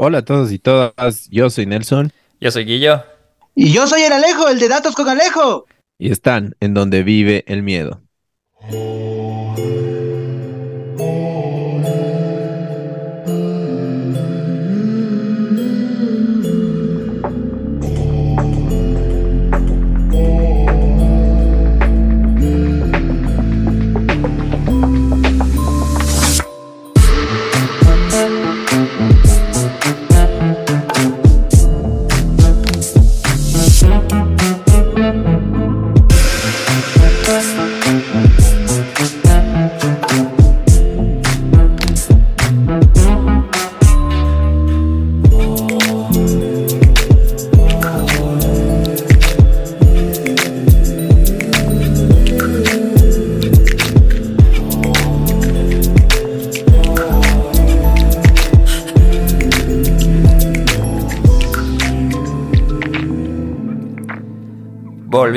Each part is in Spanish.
Hola a todos y todas, yo soy Nelson. Yo soy Guillo. Y yo soy el Alejo, el de Datos con Alejo. Y están en donde vive el miedo.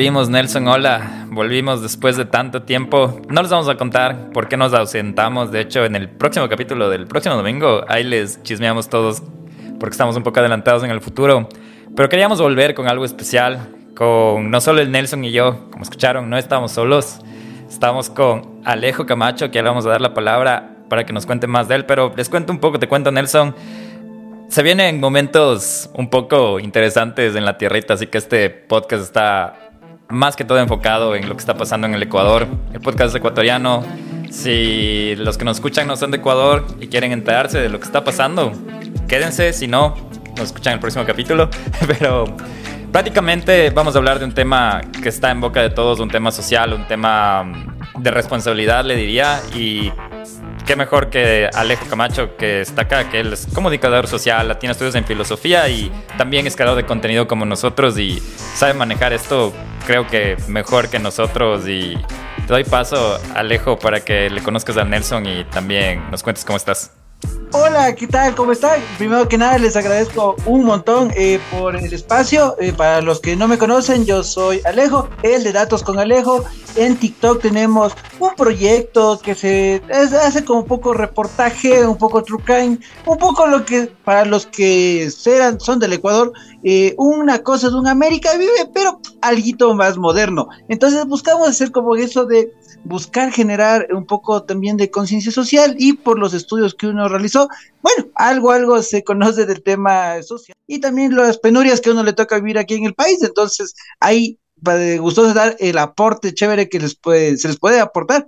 Volvimos, Nelson, hola. Volvimos después de tanto tiempo. No les vamos a contar por qué nos ausentamos. De hecho, en el próximo capítulo del próximo domingo, ahí les chismeamos todos porque estamos un poco adelantados en el futuro. Pero queríamos volver con algo especial, con no solo el Nelson y yo, como escucharon, no estamos solos. Estamos con Alejo Camacho, que le vamos a dar la palabra para que nos cuente más de él. Pero les cuento un poco, te cuento, Nelson. Se vienen momentos un poco interesantes en la tierrita, así que este podcast está más que todo enfocado en lo que está pasando en el Ecuador. El podcast ecuatoriano. Si los que nos escuchan no son de Ecuador y quieren enterarse de lo que está pasando, quédense. Si no, nos escuchan en el próximo capítulo. Pero prácticamente vamos a hablar de un tema que está en boca de todos, un tema social, un tema de responsabilidad, le diría. Y qué mejor que Alejo Camacho, que está acá, que él es comunicador social, tiene estudios en filosofía y también es creador de contenido como nosotros y sabe manejar esto, creo que mejor que nosotros. Y te doy paso, Alejo, para que le conozcas a Nelson y también nos cuentes cómo estás. Hola, ¿qué tal? ¿Cómo están? Primero que nada les agradezco un montón eh, por el espacio. Eh, para los que no me conocen, yo soy Alejo, el de Datos con Alejo. En TikTok tenemos un proyecto que se hace como un poco reportaje, un poco true crime, un poco lo que para los que son del Ecuador, eh, una cosa de un América vive, pero algo más moderno. Entonces buscamos hacer como eso de buscar generar un poco también de conciencia social y por los estudios que uno realizó, bueno, algo, algo se conoce del tema social y también las penurias que uno le toca vivir aquí en el país. Entonces, ahí gustoso dar el aporte chévere que les puede, se les puede aportar.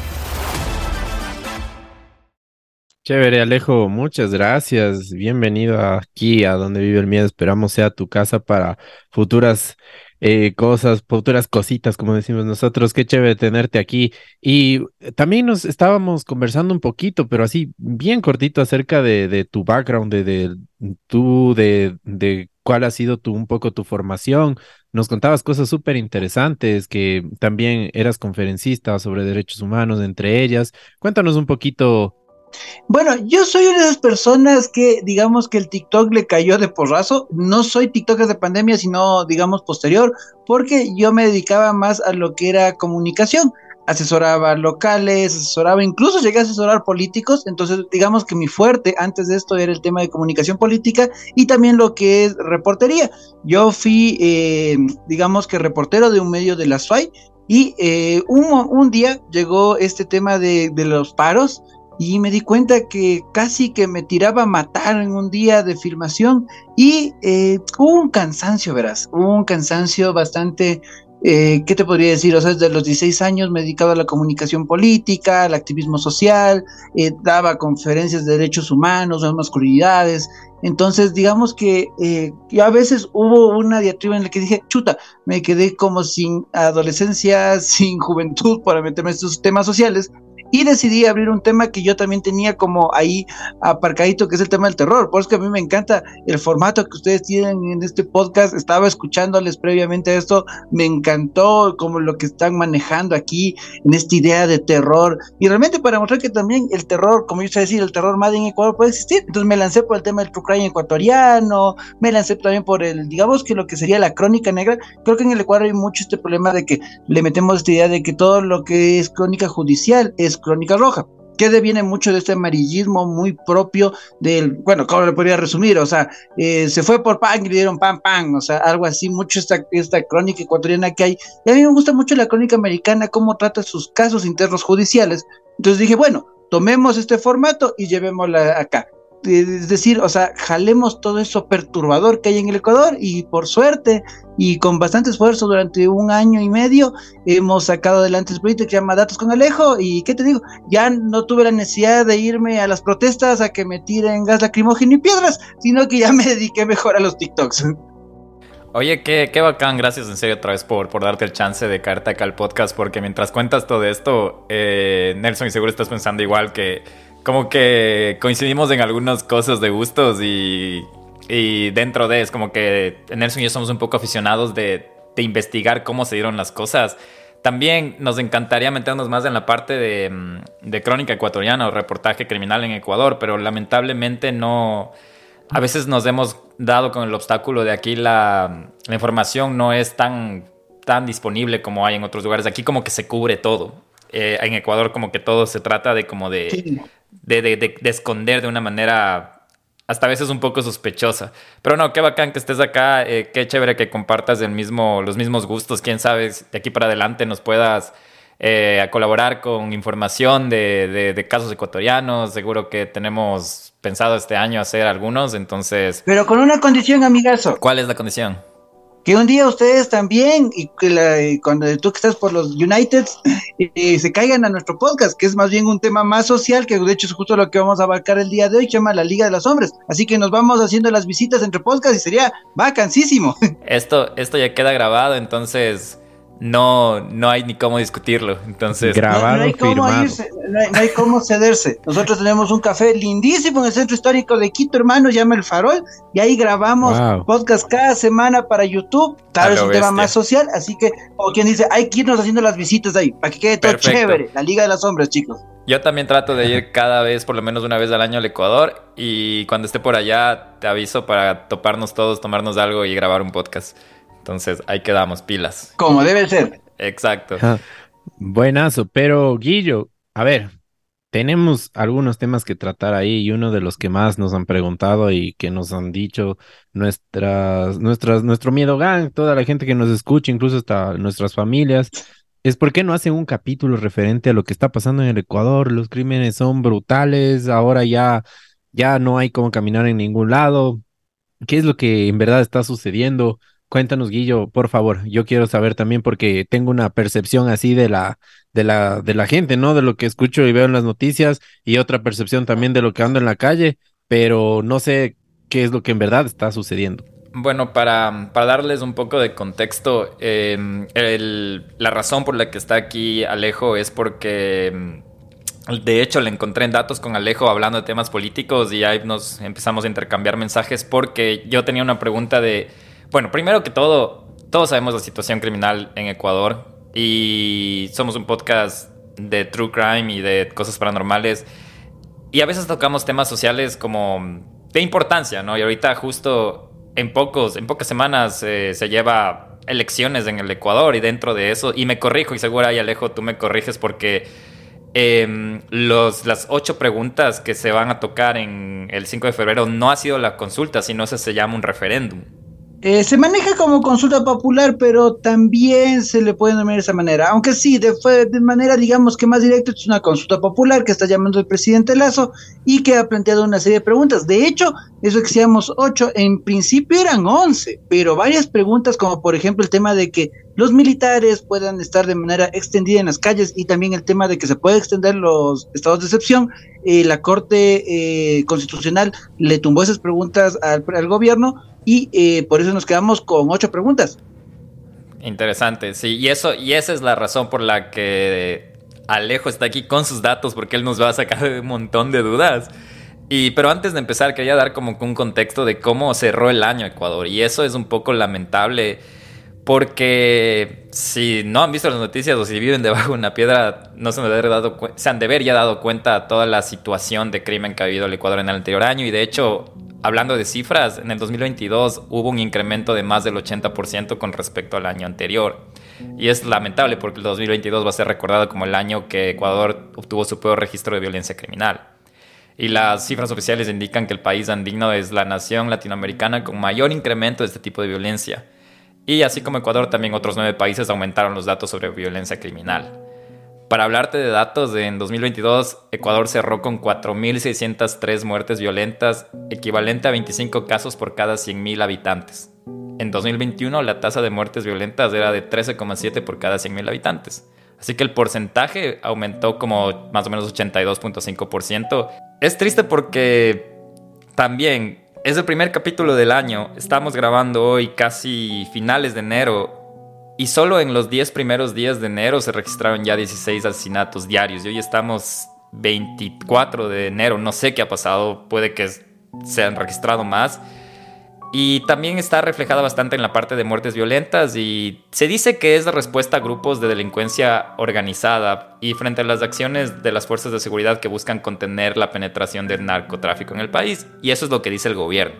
Chévere, Alejo, muchas gracias. Bienvenido aquí a donde vive el miedo. Esperamos sea tu casa para futuras eh, cosas, futuras cositas, como decimos nosotros. Qué chévere tenerte aquí. Y también nos estábamos conversando un poquito, pero así bien cortito acerca de, de tu background, de, de tú, de, de cuál ha sido tu, un poco tu formación. Nos contabas cosas súper interesantes, que también eras conferencista sobre derechos humanos, entre ellas. Cuéntanos un poquito bueno, yo soy una de esas personas que, digamos que el TikTok le cayó de porrazo. No soy TikToker de pandemia, sino, digamos, posterior, porque yo me dedicaba más a lo que era comunicación. Asesoraba locales, asesoraba, incluso llegué a asesorar políticos. Entonces, digamos que mi fuerte antes de esto era el tema de comunicación política y también lo que es reportería. Yo fui, eh, digamos que reportero de un medio de la SFAI y eh, un, día llegó este tema de los paros y me di cuenta que casi que me tiraba a matar en un día de filmación y eh, hubo un cansancio, verás, hubo un cansancio bastante, eh, ¿qué te podría decir? O sea, desde los 16 años me dedicaba a la comunicación política, al activismo social, eh, daba conferencias de derechos humanos, de masculinidades. Entonces, digamos que eh, a veces hubo una diatriba en la que dije, chuta, me quedé como sin adolescencia, sin juventud para meterme en estos temas sociales y decidí abrir un tema que yo también tenía como ahí aparcadito, que es el tema del terror. Por eso que a mí me encanta el formato que ustedes tienen en este podcast. Estaba escuchándoles previamente esto, me encantó como lo que están manejando aquí en esta idea de terror. Y realmente para mostrar que también el terror, como yo sé decir, el terror más en Ecuador puede existir. Entonces me lancé por el tema del true crime ecuatoriano, me lancé también por el, digamos que lo que sería la crónica negra. Creo que en el Ecuador hay mucho este problema de que le metemos esta idea de que todo lo que es crónica judicial es crónica roja que deviene mucho de este amarillismo muy propio del, bueno, ¿cómo le podría resumir? O sea, eh, se fue por pan y le dieron pan, pan, o sea, algo así, mucho esta, esta crónica ecuatoriana que hay. Y a mí me gusta mucho la crónica americana, cómo trata sus casos internos judiciales. Entonces dije, bueno, tomemos este formato y llevémosla acá es decir, o sea, jalemos todo eso perturbador que hay en el Ecuador y por suerte y con bastante esfuerzo durante un año y medio hemos sacado adelante este proyecto que llama Datos con Alejo y qué te digo, ya no tuve la necesidad de irme a las protestas a que me tiren gas lacrimógeno y piedras, sino que ya me dediqué mejor a los TikToks. Oye, qué, qué bacán, gracias en serio otra vez por, por darte el chance de caerte acá al podcast, porque mientras cuentas todo esto, eh, Nelson, y seguro estás pensando igual que como que coincidimos en algunas cosas de gustos y, y dentro de es como que Nelson y yo somos un poco aficionados de, de, investigar cómo se dieron las cosas. También nos encantaría meternos más en la parte de, mm, de crónica ecuatoriana o reportaje criminal en Ecuador, pero lamentablemente no... A veces nos hemos dado con el obstáculo de aquí la, información no es tan, tan disponible como hay en otros lugares. Aquí como que se cubre todo. Eh, en Ecuador como que todo se trata de como de, de, de, de, esconder de una manera hasta a veces un poco sospechosa. Pero no, qué bacán que estés acá, eh, qué chévere que compartas el mismo, los mismos gustos, quién sabe, de aquí para adelante nos puedas eh, colaborar con información de, de, casos ecuatorianos, seguro que tenemos pensado este año hacer algunos, entonces... Pero con una condición, amigazo. ¿Cuál es la condición? Que un día ustedes también, y que cuando tú que estás por los United, se caigan a nuestro podcast, que es más bien un tema más social, que de hecho es justo lo que vamos a abarcar el día de hoy, se llama la Liga de los Hombres. Así que nos vamos haciendo las visitas entre podcast y sería vacancísimo. Esto, esto ya queda grabado, entonces no, no hay ni cómo discutirlo. Entonces, grabado, no, hay cómo irse, no, hay, cómo cederse. Nosotros tenemos un café lindísimo en el centro histórico de Quito, hermano, llama El Farol, y ahí grabamos podcast cada semana para YouTube. Tal vez un tema más social, así que, o quien dice, hay que irnos haciendo las visitas ahí, para que quede todo chévere. La Liga de las Sombras, chicos. Yo también trato de ir cada vez, por lo menos una vez al año al Ecuador, y cuando esté por allá te aviso para toparnos todos, tomarnos algo y grabar un podcast. Entonces ahí quedamos, pilas. Como debe ser. Exacto. buenazo, pero Guillo, a ver, tenemos algunos temas que tratar ahí y uno de los que más nos han preguntado y que nos han dicho nuestras, nuestras, nuestro miedo gang, toda la gente que nos escucha, incluso hasta nuestras familias, es por qué no hacen un capítulo referente a lo que está pasando en el Ecuador. Los crímenes son brutales, ahora ya, ya no hay cómo caminar en ningún lado. ¿Qué es lo que en verdad está sucediendo? Cuéntanos, Guillo, por favor. Yo quiero saber también porque tengo una percepción así de la, de la, de la gente, ¿no? De lo que escucho y veo en las noticias y otra percepción también de lo que ando en la calle, pero no sé qué es lo que en verdad está sucediendo. Bueno, para, para darles un poco de contexto, el, la razón por la que está aquí Alejo es porque, em, de hecho, le encontré en datos con Alejo hablando de temas políticos y ahí nos empezamos a intercambiar mensajes porque yo tenía una pregunta de bueno, primero que todo, todos sabemos la situación criminal en Ecuador y somos un podcast de true crime y de cosas paranormales y a veces tocamos temas sociales como de importancia, ¿no? Y ahorita justo en pocos, en pocas semanas eh, se lleva elecciones en el Ecuador y dentro de eso, y me corrijo y seguro ahí Alejo tú me corriges porque eh, los, las ocho preguntas que se van a tocar en el 5 de febrero no ha sido la consulta, sino eso se llama un referéndum. Eh, se maneja como consulta popular, pero también se le puede denominar de esa manera. Aunque sí, de, de, manera, digamos que más directa, es una consulta popular que está llamando el presidente Lazo y que ha planteado una serie de preguntas. De hecho, eso que seamos ocho, en principio eran once, pero varias preguntas, como por ejemplo el tema de que los militares puedan estar de manera extendida en las calles y también el tema de que se puede extender los estados de excepción. Eh, la Corte eh, Constitucional le tumbó esas preguntas al, al gobierno y eh, por eso nos quedamos con ocho preguntas. Interesante, sí, y eso y esa es la razón por la que Alejo está aquí con sus datos porque él nos va a sacar un montón de dudas. Y, pero antes de empezar, quería dar como un contexto de cómo cerró el año Ecuador. Y eso es un poco lamentable porque si no han visto las noticias o si viven debajo de una piedra, no se, han de haber dado se han de haber ya dado cuenta de toda la situación de crimen que ha habido el Ecuador en el anterior año. Y de hecho, hablando de cifras, en el 2022 hubo un incremento de más del 80% con respecto al año anterior. Y es lamentable porque el 2022 va a ser recordado como el año que Ecuador obtuvo su peor registro de violencia criminal. Y las cifras oficiales indican que el país andino es la nación latinoamericana con mayor incremento de este tipo de violencia. Y así como Ecuador, también otros nueve países aumentaron los datos sobre violencia criminal. Para hablarte de datos, en 2022 Ecuador cerró con 4.603 muertes violentas, equivalente a 25 casos por cada 100.000 habitantes. En 2021 la tasa de muertes violentas era de 13,7 por cada 100.000 habitantes. Así que el porcentaje aumentó como más o menos 82.5%. Es triste porque también es el primer capítulo del año. Estamos grabando hoy casi finales de enero y solo en los 10 primeros días de enero se registraron ya 16 asesinatos diarios. Y hoy estamos 24 de enero. No sé qué ha pasado. Puede que se han registrado más. Y también está reflejada bastante en la parte de muertes violentas y se dice que es la respuesta a grupos de delincuencia organizada y frente a las acciones de las fuerzas de seguridad que buscan contener la penetración del narcotráfico en el país. Y eso es lo que dice el gobierno.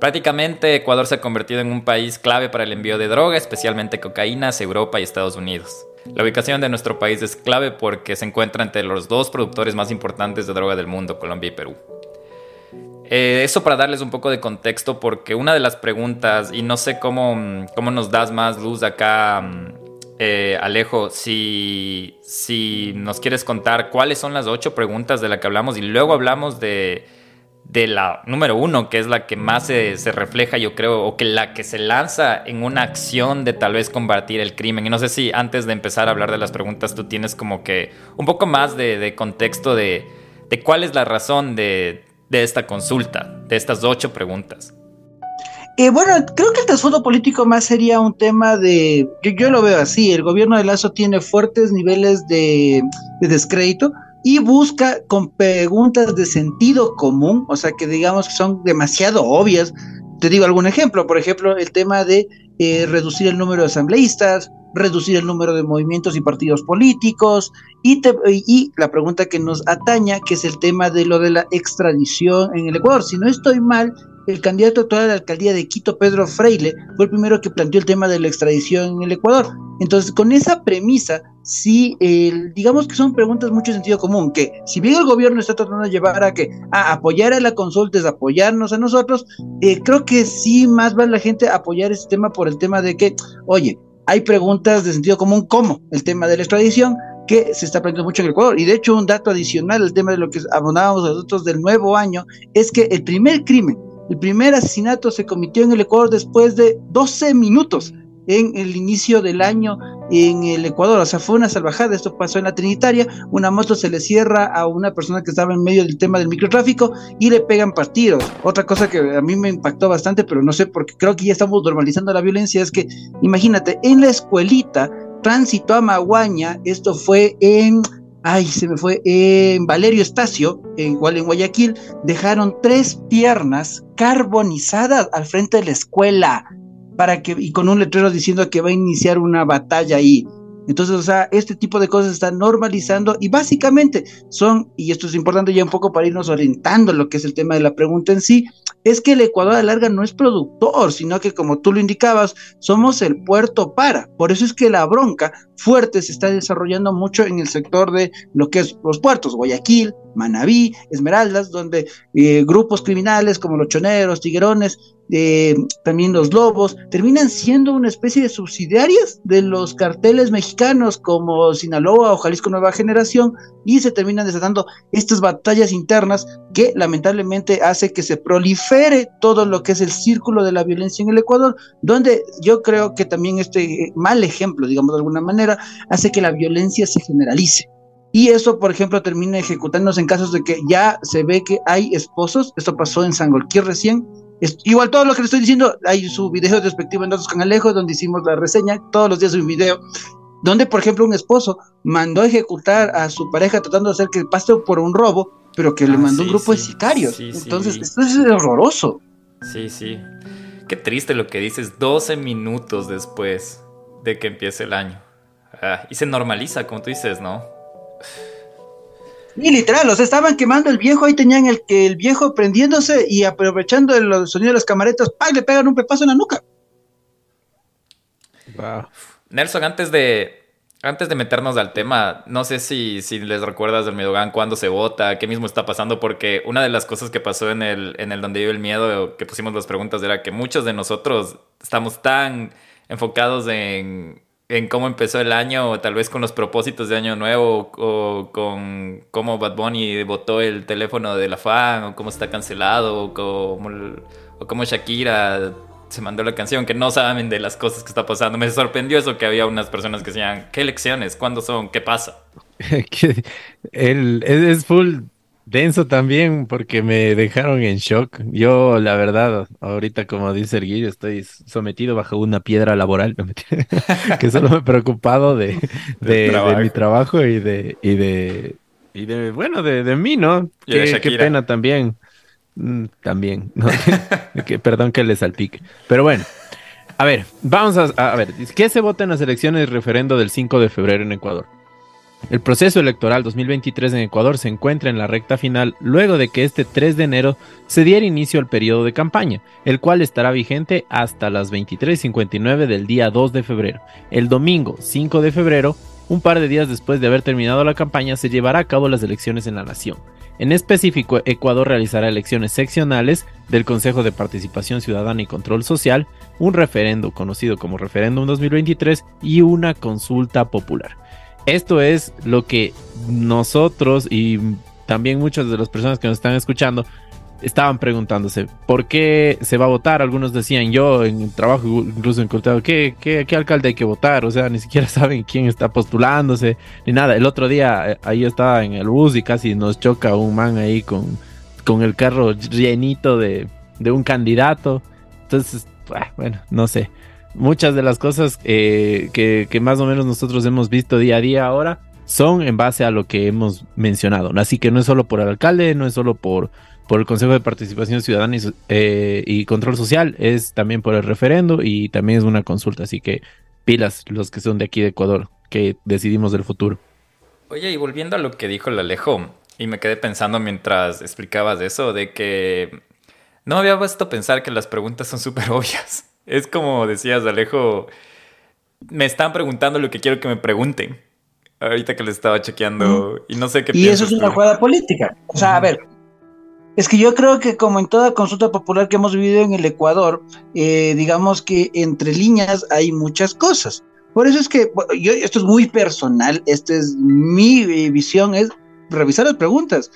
Prácticamente Ecuador se ha convertido en un país clave para el envío de droga, especialmente cocaína, hacia Europa y Estados Unidos. La ubicación de nuestro país es clave porque se encuentra entre los dos productores más importantes de droga del mundo, Colombia y Perú. Eh, eso para darles un poco de contexto, porque una de las preguntas, y no sé cómo, cómo nos das más luz acá, eh, Alejo, si, si nos quieres contar cuáles son las ocho preguntas de las que hablamos y luego hablamos de de la número uno, que es la que más se, refleja, yo creo, o que la que se lanza en una acción de tal vez combatir el crimen. Y no sé si antes de empezar a hablar de las preguntas, tú tienes como que un poco más de, contexto de, cuál es la razón de, esta consulta, de estas ocho preguntas. Eh, bueno, creo que el trasfondo político más sería un tema de, yo, yo, lo veo así, el gobierno de Lazo tiene fuertes niveles de, de descrédito, y busca con preguntas de sentido común, o sea que digamos que son demasiado obvias. Te digo algún ejemplo, por ejemplo, el tema de eh, reducir el número de asambleístas, reducir el número de movimientos y partidos políticos, y, y la pregunta que nos ataña, que es el tema de lo de la extradición en el Ecuador. Si no estoy mal, el candidato actual a la alcaldía de Quito, Pedro Freile, fue el primero que planteó el tema de la extradición en el Ecuador. Entonces, con esa premisa, sí, digamos que son preguntas mucho sentido común, que si bien el gobierno está tratando de llevar a que a apoyar a la consulta es apoyarnos a nosotros, eh, creo que sí más vale la gente apoyar este tema por el tema de que, oye, hay preguntas de sentido común como el tema de la extradición, que se está planteando mucho en el Ecuador. Y de hecho, un dato adicional, el tema de lo que abonábamos nosotros del nuevo año, es que el primer crimen el primer asesinato se cometió en el Ecuador después de 12 minutos en el inicio del año en el Ecuador. O sea, fue una salvajada. Esto pasó en la Trinitaria. Una moto se le cierra a una persona que estaba en medio del tema del microtráfico y le pegan partidos. Otra cosa que a mí me impactó bastante, pero no sé, porque creo que ya estamos normalizando la violencia, es que imagínate, en la escuelita, tránsito a Maguaña, esto fue en ay, se me fue, en Valerio Estacio, igual en Guayaquil, dejaron tres piernas carbonizadas al frente de la escuela para que, y con un letrero diciendo que va a iniciar una batalla ahí. Entonces, o sea, este tipo de cosas están normalizando y básicamente son, y esto es importante ya un poco para irnos orientando lo que es el tema de la pregunta en sí, es que el Ecuador a larga no es productor, sino que como tú lo indicabas, somos el puerto para. Por eso es que la bronca fuerte se está desarrollando mucho en el sector de lo que es los puertos, Guayaquil, Manabí, Esmeraldas, donde eh, grupos criminales como los choneros, tiguerones, eh, también los lobos, terminan siendo una especie de subsidiarias de los carteles mexicanos como Sinaloa o Jalisco Nueva Generación y se terminan desatando estas batallas internas que lamentablemente hace que se prolifere todo lo que es el círculo de la violencia en el Ecuador, donde yo creo que también este mal ejemplo, digamos de alguna manera, hace que la violencia se generalice. Y eso, por ejemplo, termina ejecutándose en casos de que ya se ve que hay esposos, esto pasó en Sangolquí recién, igual todo lo que le estoy diciendo, hay su video respectivo en Datos Canalejos, donde hicimos la reseña, todos los días un video, donde por ejemplo un esposo mandó a ejecutar a su pareja tratando de hacer que pase por un robo, pero que le Ah, mandó un sí, grupo de sí, sicarios. sí, Entonces, esto es horroroso. Sí, sí. Qué triste lo que dices 12 minutos después de que empiece el año. Ah, y se normaliza, como tú dices, ¿no? Y literal, o sea, estaban quemando el viejo, ahí tenían el que el viejo prendiéndose y aprovechando el sonido de las camaretas, ¡pam! le pegan un pepazo en la nuca. Wow. Nelson, antes de, antes de meternos al tema, no sé si, si les recuerdas del Miedogan, cuándo se vota, qué mismo está pasando, porque una de las cosas que pasó en el, en el Donde vive el miedo, que pusimos las preguntas, era que muchos de nosotros estamos tan enfocados en, en cómo empezó el año, o tal vez con los propósitos de año nuevo, o con cómo Bad Bunny votó el teléfono de la fan, o cómo está cancelado, o cómo, o cómo Shakira se mandó la canción, que no saben de las cosas que está pasando. Me sorprendió eso que había unas personas que decían, ¿qué elecciones? ¿Cuándo son? ¿Qué pasa? Que es, es full denso también porque me dejaron en shock. Yo, la verdad, ahorita, como dice el Guillo, estoy sometido bajo una piedra laboral, que solo me he preocupado de, de, de trabajo. mi trabajo y de, y de, y de bueno, de, de mí, ¿no? Y Qué, pena también. Mm, También, ¿no? Que- perdón que le salpique. Pero bueno. A ver, vamos a, a ver, ¿qué se vota en las elecciones del referendo del 5 de febrero en Ecuador? El proceso electoral 2023 en Ecuador se encuentra en la recta final luego de que este 3 de enero se diera inicio al periodo de campaña, el cual estará vigente hasta las 23.59 del día 2 de febrero. El domingo 5 de febrero, un par de días después de haber terminado la campaña, se llevará a cabo las elecciones en la nación. En específico, Ecuador realizará elecciones seccionales del Consejo de Participación Ciudadana y Control Social, un referendo conocido como Referéndum 2023 y una consulta popular. Esto es lo que nosotros y también muchas de las personas que nos están escuchando estaban preguntándose por qué se va a votar. Algunos decían, yo en el trabajo incluso encontrado, ¿qué, qué, qué alcalde hay que votar? O sea, ni siquiera saben quién está postulándose, ni nada. El otro día eh, ahí estaba en el bus y casi nos choca un man ahí con, con el carro llenito de, de un candidato. Entonces, ah, bueno, no sé. Muchas de las cosas eh, que, más o menos nosotros hemos visto día a día ahora son en base a lo que hemos mencionado. Así que no es solo por el alcalde, no es solo por, por el Consejo de Participación Ciudadana y, eh, y, Control Social, es también por el referendo y también es una consulta. Así que pilas los que son de aquí de Ecuador, que decidimos del futuro. Oye, y volviendo a lo que dijo el Alejo, y me quedé pensando mientras explicabas eso, de que no había puesto a pensar que las preguntas son súper obvias. Es como decías, Alejo, me están preguntando lo que quiero que me pregunten. Ahorita que les estaba chequeando y no sé qué Y eso es una tú. jugada política. O sea, a ver, es que yo creo que como en toda consulta popular que hemos vivido en el Ecuador, eh, digamos que entre líneas hay muchas cosas. Por eso es que yo, esto es muy personal, esta es mi eh, visión, es revisar las preguntas.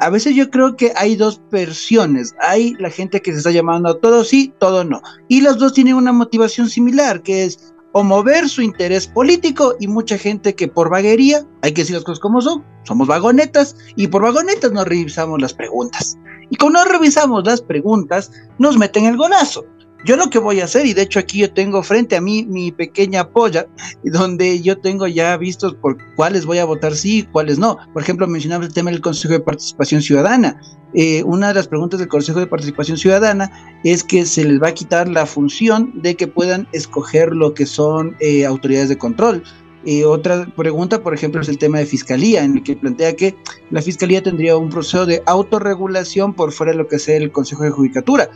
A veces yo creo que hay dos versiones. Hay la gente que se está llamando a todo sí, todo no. Y los dos tienen una motivación similar, que es o mover su interés político y mucha gente que por vaguería, hay que decir las cosas como son, somos vagonetas y por vagonetas no revisamos las preguntas. Y como no revisamos las preguntas, nos meten el golazo. Yo lo que voy a hacer, y de hecho aquí yo tengo frente a mí mi pequeña polla, donde yo tengo ya vistos por cuáles voy a votar sí y cuáles no. Por ejemplo, mencionaba el tema del Consejo de Participación Ciudadana. Eh, una de las preguntas del Consejo de Participación Ciudadana es que se les va a quitar la función de que puedan escoger lo que son eh, autoridades de control. Eh, otra pregunta, por ejemplo, es el tema de fiscalía, en el que plantea que la fiscalía tendría un proceso de autorregulación por fuera de lo que sea el Consejo de Judicatura.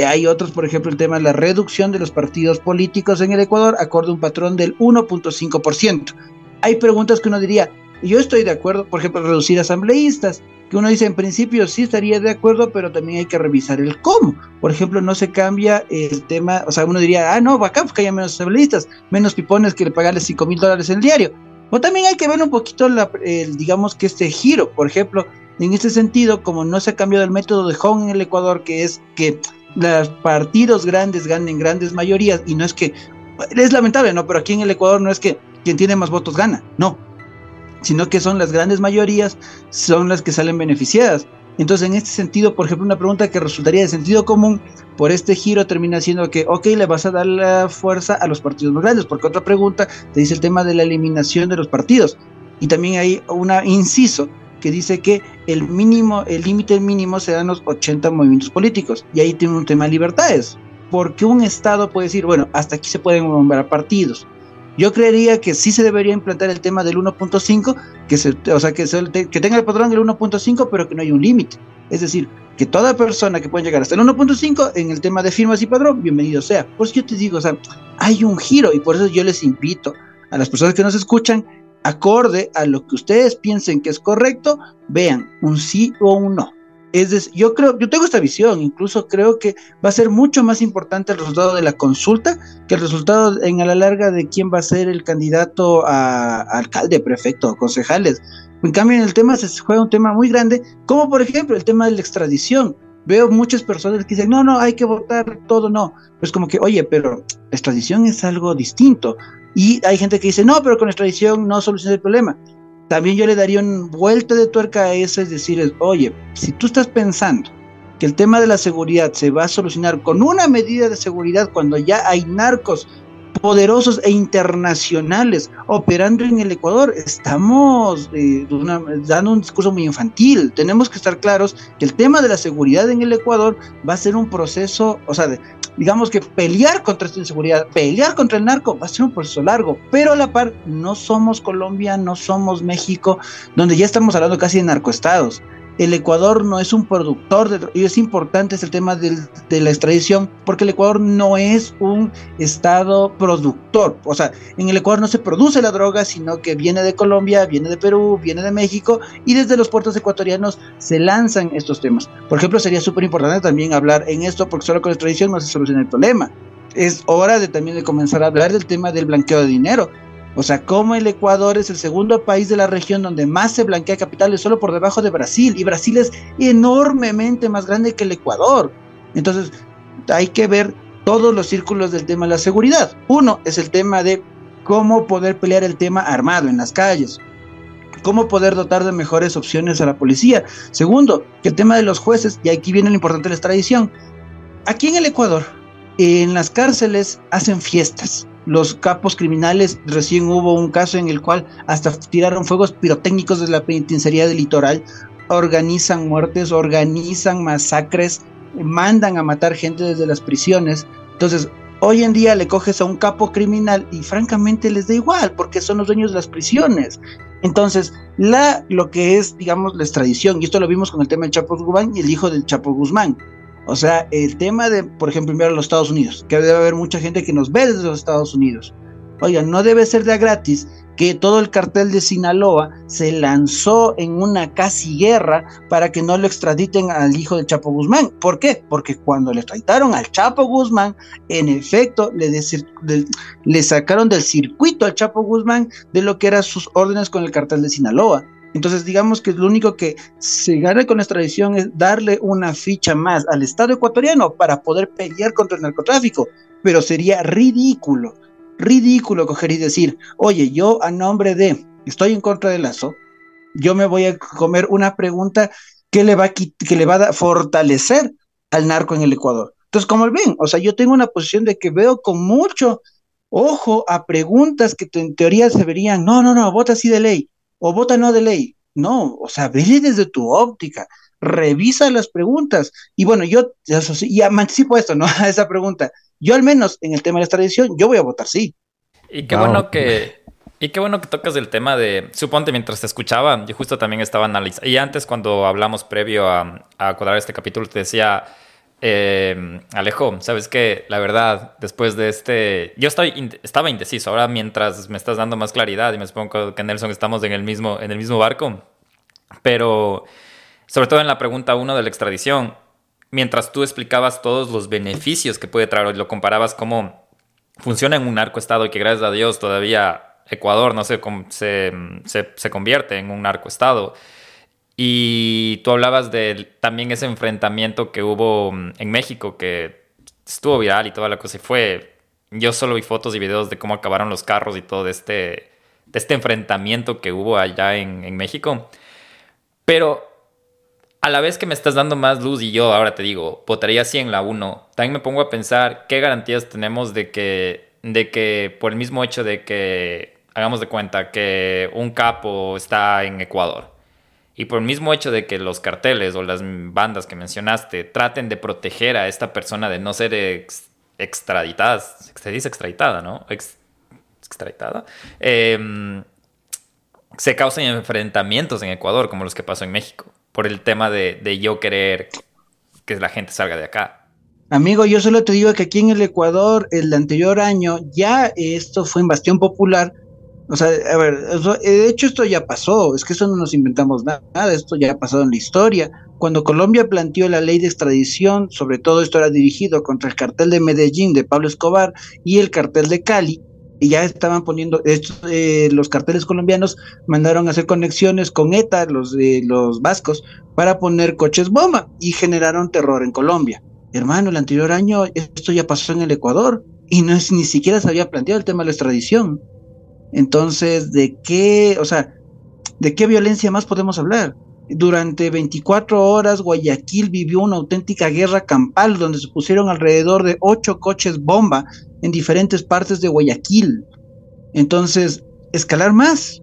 Eh, hay otros, por ejemplo, el tema de la reducción de los partidos políticos en el Ecuador, acorde a un patrón del 1.5%. Hay preguntas que uno diría, yo estoy de acuerdo, por ejemplo, reducir asambleístas, que uno dice en principio sí estaría de acuerdo, pero también hay que revisar el cómo. Por ejemplo, no se cambia el tema, o sea, uno diría, ah, no, bacán, que haya menos asambleístas, menos pipones que le pagarles 5 mil dólares el diario. O también hay que ver un poquito, el, digamos que este giro, por ejemplo, en este sentido, como no se ha cambiado el método de Hong en el Ecuador, que es que los partidos grandes ganen grandes mayorías, y no es que, es lamentable, ¿no? Pero aquí en el Ecuador no es que quien tiene más votos gana, no, sino que son las grandes mayorías, son las que salen beneficiadas. Entonces, en este sentido, por ejemplo, una pregunta que resultaría de sentido común por este giro termina siendo que, ok, le vas a dar la fuerza a los partidos más grandes, porque otra pregunta te dice el tema de la eliminación de los partidos. Y también hay una inciso que dice que el mínimo, el límite mínimo serán los 80 movimientos políticos. Y ahí tiene un tema de libertades. Porque un Estado puede decir, bueno, hasta aquí se pueden nombrar partidos. Yo creería que sí se debería implantar el tema del 1.5, que se, o sea, que, que tenga el patrón del 1.5, pero que no hay un límite. Es decir, que toda persona que pueda llegar hasta el 1.5 en el tema de firmas y padrón, bienvenido sea. Pues yo te digo, o sea, hay un giro y por eso yo les invito a las personas que nos escuchan, acorde a lo que ustedes piensen que es correcto, vean un sí o un no. Es decir, yo creo, yo tengo esta visión, incluso creo que va a ser mucho más importante el resultado de la consulta que el resultado en a la larga de quién va a ser el candidato a, alcalde, prefecto, concejales. En cambio, en el tema se juega un tema muy grande, como por ejemplo el tema de la extradición. Veo muchas personas que dicen, no, no, hay que votar todo, no. Pues como que, oye, pero la extradición es algo distinto. Y hay gente que dice, no, pero con extradición no soluciona el problema también yo le daría una vuelta de tuerca a eso, es decir, oye, si tú estás pensando que el tema de la seguridad se va a solucionar con una medida de seguridad cuando ya hay narcos poderosos e internacionales operando en el Ecuador, estamos eh, dando un discurso muy infantil. Tenemos que estar claros que el tema de la seguridad en el Ecuador va a ser un proceso, o sea, digamos que pelear contra esta inseguridad, pelear contra el narco, va a ser un proceso largo, pero a la par no somos Colombia, no somos México, donde ya estamos hablando casi de narcoestados el Ecuador no es un productor de y es importante el tema de la extradición porque el Ecuador no es un estado productor, o sea, en el Ecuador no se produce la droga, sino que viene de Colombia, viene de Perú, viene de México y desde los puertos ecuatorianos se lanzan estos temas. Por ejemplo, sería súper importante también hablar en esto porque solo con la extradición no se soluciona el problema. Es hora de también de comenzar a hablar del tema del blanqueo de dinero o sea, como el Ecuador es el segundo país de la región donde más se blanquea capitales, solo por debajo de Brasil. Y Brasil es enormemente más grande que el Ecuador. Entonces, hay que ver todos los círculos del tema de la seguridad. Uno es el tema de cómo poder pelear el tema armado en las calles. Cómo poder dotar de mejores opciones a la policía. Segundo, el tema de los jueces, y aquí viene lo importante de la extradición. Aquí en el Ecuador, en las cárceles hacen fiestas los capos criminales, recién hubo un caso en el cual hasta tiraron fuegos pirotécnicos desde la penitenciaría del litoral, organizan muertes, organizan masacres, mandan a matar gente desde las prisiones. Entonces, hoy en día le coges a un capo criminal y francamente les da igual porque son los dueños de las prisiones. Entonces, la, lo que es, digamos, la extradición, y esto lo vimos con el tema del Chapo Guzmán y el hijo del Chapo Guzmán. O sea, el tema de, por ejemplo, a los Estados Unidos, que debe haber mucha gente que nos ve desde los Estados Unidos. Oigan, no debe ser de gratis que todo el cartel de Sinaloa se lanzó en una casi guerra para que no lo extraditen al hijo del Chapo Guzmán. ¿Por qué? Porque cuando le extraditaron al Chapo Guzmán, en efecto, le, le sacaron del circuito al Chapo Guzmán de lo que eran sus órdenes con el cartel de Sinaloa. Entonces, digamos que lo único que se gana con la extradición es darle una ficha más al Estado ecuatoriano para poder pelear contra el narcotráfico. Pero sería ridículo, ridículo coger y decir, oye, yo a nombre de, estoy en contra del Lazo, yo me voy a comer una pregunta que le va a, que le va a fortalecer al narco en el Ecuador. Entonces, como ven, o sea, yo tengo una posición de que veo con mucho ojo a preguntas que en teoría se verían, no, no, no, vota así de ley o vota no de ley. No, o sea, ve desde tu óptica, revisa las preguntas. Y bueno, yo eso sí, y anticipo esto, ¿no? A esa pregunta. Yo al menos en el tema de la extradición, yo voy a votar sí. Y qué bueno que, y qué bueno que tocas el tema de, suponte mientras te escuchaba, yo justo también estaba analizando, y antes cuando hablamos previo a, a acordar este capítulo, te decía, eh, Alejo, sabes que la verdad, después de este, yo estoy estaba indeciso. Ahora, mientras me estás dando más claridad y me supongo que Nelson estamos en el mismo, en el mismo barco, pero sobre todo en la pregunta uno de la extradición, mientras tú explicabas todos los beneficios que puede traer, lo comparabas cómo funciona en un narcoestado y que gracias a Dios todavía Ecuador no se, se, se, convierte en un narcoestado. Y tú hablabas de también ese enfrentamiento que hubo mm, en México, que estuvo viral y toda la cosa. Y fue. Yo solo vi fotos y videos de cómo acabaron los carros y todo de este, de este enfrentamiento que hubo allá en, en México. Pero a la vez que me estás dando más luz y yo ahora te digo, votaría sí en la 1, también me pongo a pensar qué garantías tenemos de que, de que por el mismo hecho de que hagamos de cuenta que un capo está en Ecuador y por el mismo hecho de que los carteles o las bandas que mencionaste traten de proteger a esta persona de no ser extraditadas, se dice extraditada, ¿no? extraditada. Em, se causan enfrentamientos en Ecuador como los que pasó en México por el tema de, yo querer que la gente salga de acá. Amigo, yo solo te digo que aquí en el Ecuador, el anterior año, ya esto fue en Bastión Popular. O sea, a ver, de hecho esto ya pasó, es que eso no nos inventamos nada, esto ya ha pasado en la historia. Cuando Colombia planteó la ley de extradición, sobre todo esto era dirigido contra el cartel de Medellín de Pablo Escobar y el cartel de Cali, y ya estaban poniendo, estos, eh, los carteles colombianos mandaron a hacer conexiones con ETA, los, eh, los vascos, para poner coches bomba y generaron terror en Colombia. Hermano, el anterior año esto ya pasó en el Ecuador y no es, ni siquiera se había planteado el tema de la extradición. Entonces, ¿de qué, o sea, de qué violencia más podemos hablar? Durante 24 horas, Guayaquil vivió una auténtica guerra campal donde se pusieron alrededor de ocho coches bomba en diferentes partes de Guayaquil. Entonces, escalar más.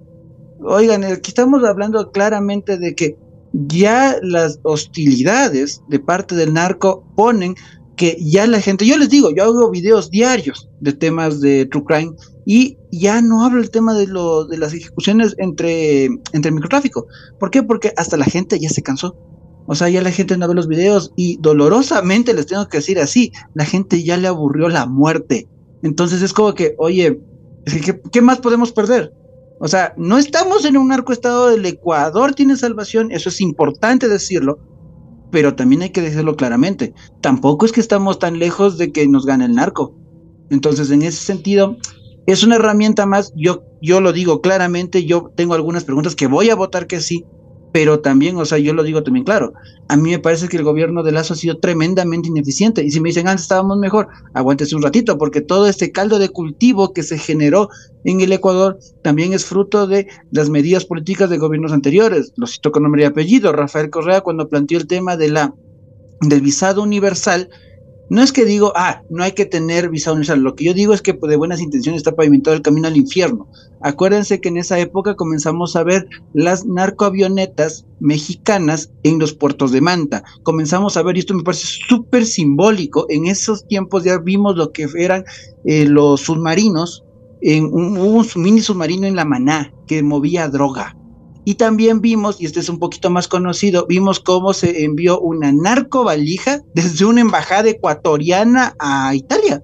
Oigan, aquí estamos hablando claramente de que ya las hostilidades de parte del narco ponen que ya la gente, yo les digo, yo hago videos diarios de temas de true crime y ya no hablo el tema de, lo, de las ejecuciones entre, entre microtráfico. ¿Por qué? Porque hasta la gente ya se cansó. O sea, ya la gente no ve los videos y dolorosamente les tengo que decir así, la gente ya le aburrió la muerte. Entonces es como que, oye, ¿qué, qué más podemos perder? O sea, no estamos en un narcoestado del Ecuador, tiene salvación, eso es importante decirlo, pero también hay que decirlo claramente, tampoco es que estamos tan lejos de que nos gane el narco. Entonces, en ese sentido, es una herramienta más, yo, yo lo digo claramente, yo tengo algunas preguntas que voy a votar que sí, pero también, o sea, yo lo digo también claro, a mí me parece que el gobierno de Lazo ha sido tremendamente ineficiente. Y si me dicen, antes estábamos mejor, aguántese un ratito, porque todo este caldo de cultivo que se generó en el Ecuador también es fruto de las medidas políticas de gobiernos anteriores. Lo cito con nombre y apellido. Rafael Correa, cuando planteó el tema de la, del visado universal, no es que digo, ah, no hay que tener visa universal. Lo que yo digo es que de buenas intenciones está pavimentado el camino al infierno. Acuérdense que en esa época comenzamos a ver las narcoavionetas mexicanas en los puertos de Manta. Comenzamos a ver, y esto me parece súper simbólico, en esos tiempos ya vimos lo que eran eh, los submarinos, en un, un mini submarino en la Maná que movía droga y también vimos, y este es un poquito más conocido, vimos cómo se envió una narcovalija desde una embajada ecuatoriana a Italia.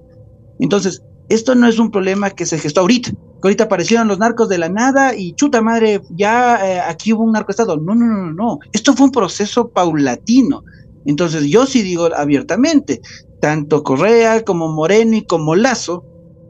Entonces, esto no es un problema que se gestó ahorita, que ahorita aparecieron los narcos de la nada y chuta madre, ya eh, aquí hubo un narcoestado. No, no, no, no, esto fue un proceso paulatino. Entonces, yo sí digo abiertamente, tanto Correa como Moreno y como Lazo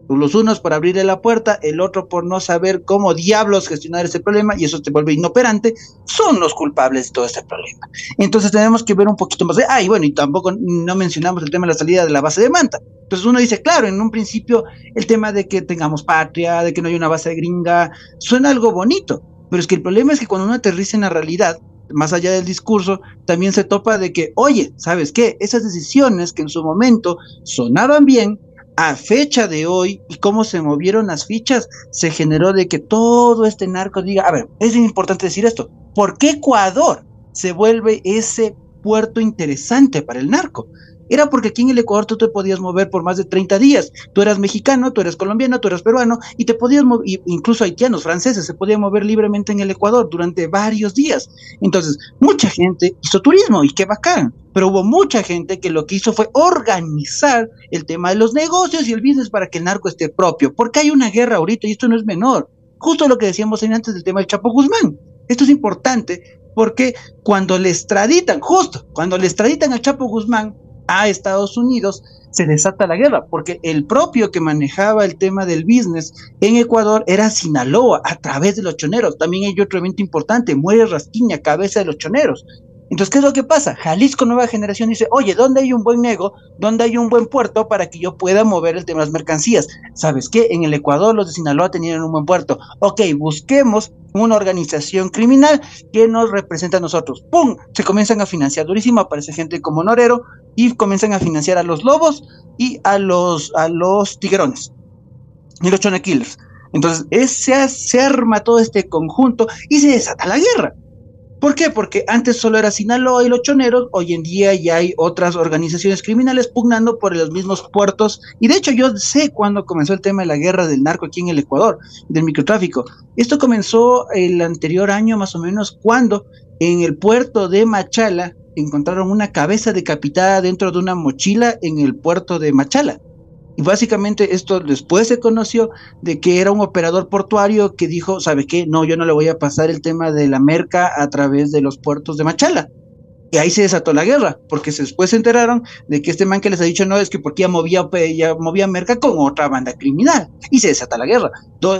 los unos por abrirle la puerta, el otro por no saber cómo diablos gestionar ese problema y eso te vuelve inoperante, son los culpables de todo este problema. Entonces tenemos que ver un poquito más de, ah, y bueno, y tampoco no mencionamos el tema de la salida de la base de Manta. Entonces uno dice, claro, en un principio el tema de que tengamos patria, de que no hay una base de gringa, suena algo bonito, pero es que el problema es que cuando uno aterriza en la realidad, más allá del discurso, también se topa de que, oye, ¿sabes qué? Esas decisiones que en su momento sonaban bien, a fecha de hoy y cómo se movieron las fichas, se generó de que todo este narco diga, a ver, es importante decir esto, ¿por qué Ecuador se vuelve ese puerto interesante para el narco? Era porque aquí en el Ecuador tú te podías mover por más de 30 días. Tú eras mexicano, tú eras colombiano, tú eras peruano y te podías mover, incluso haitianos, franceses, se podían mover libremente en el Ecuador durante varios días. Entonces, mucha gente hizo turismo y qué bacán pero hubo mucha gente que lo que hizo fue organizar el tema de los negocios y el business para que el narco esté propio, porque hay una guerra ahorita y esto no es menor. Justo lo que decíamos antes del tema del Chapo Guzmán. Esto es importante porque cuando le extraditan, justo cuando le extraditan al Chapo Guzmán a Estados Unidos, se desata la guerra, porque el propio que manejaba el tema del business en Ecuador era Sinaloa, a través de los choneros. También hay otro evento importante, muere Rasquiña, cabeza de los choneros. Entonces, ¿qué es lo que pasa? Jalisco Nueva Generación dice, oye, ¿dónde hay un buen nego? ¿Dónde hay un buen puerto para que yo pueda mover el tema de las mercancías? ¿Sabes qué? En el Ecuador los de Sinaloa tenían un buen puerto. Ok, busquemos una organización criminal que nos representa a nosotros. ¡Pum! Se comienzan a financiar durísimo, aparece gente como Norero y comienzan a financiar a los lobos y a los, a los tiguerones y los. Entonces, se, se arma todo este conjunto y se desata la guerra. ¿Por qué? Porque antes solo era Sinaloa y los choneros, hoy en día ya hay otras organizaciones criminales pugnando por los mismos puertos. Y de hecho yo sé cuándo comenzó el tema de la guerra del narco aquí en el Ecuador, del microtráfico. Esto comenzó el anterior año más o menos cuando en el puerto de Machala encontraron una cabeza decapitada dentro de una mochila en el puerto de Machala. Y básicamente esto después se conoció de que era un operador portuario que dijo, ¿sabe qué? No, yo no le voy a pasar el tema de la merca a través de los puertos de Machala. Y ahí se desató la guerra, porque después se enteraron de que este man que les ha dicho no es que porque ya movía, ya movía merca con otra banda criminal. Y se desata la guerra.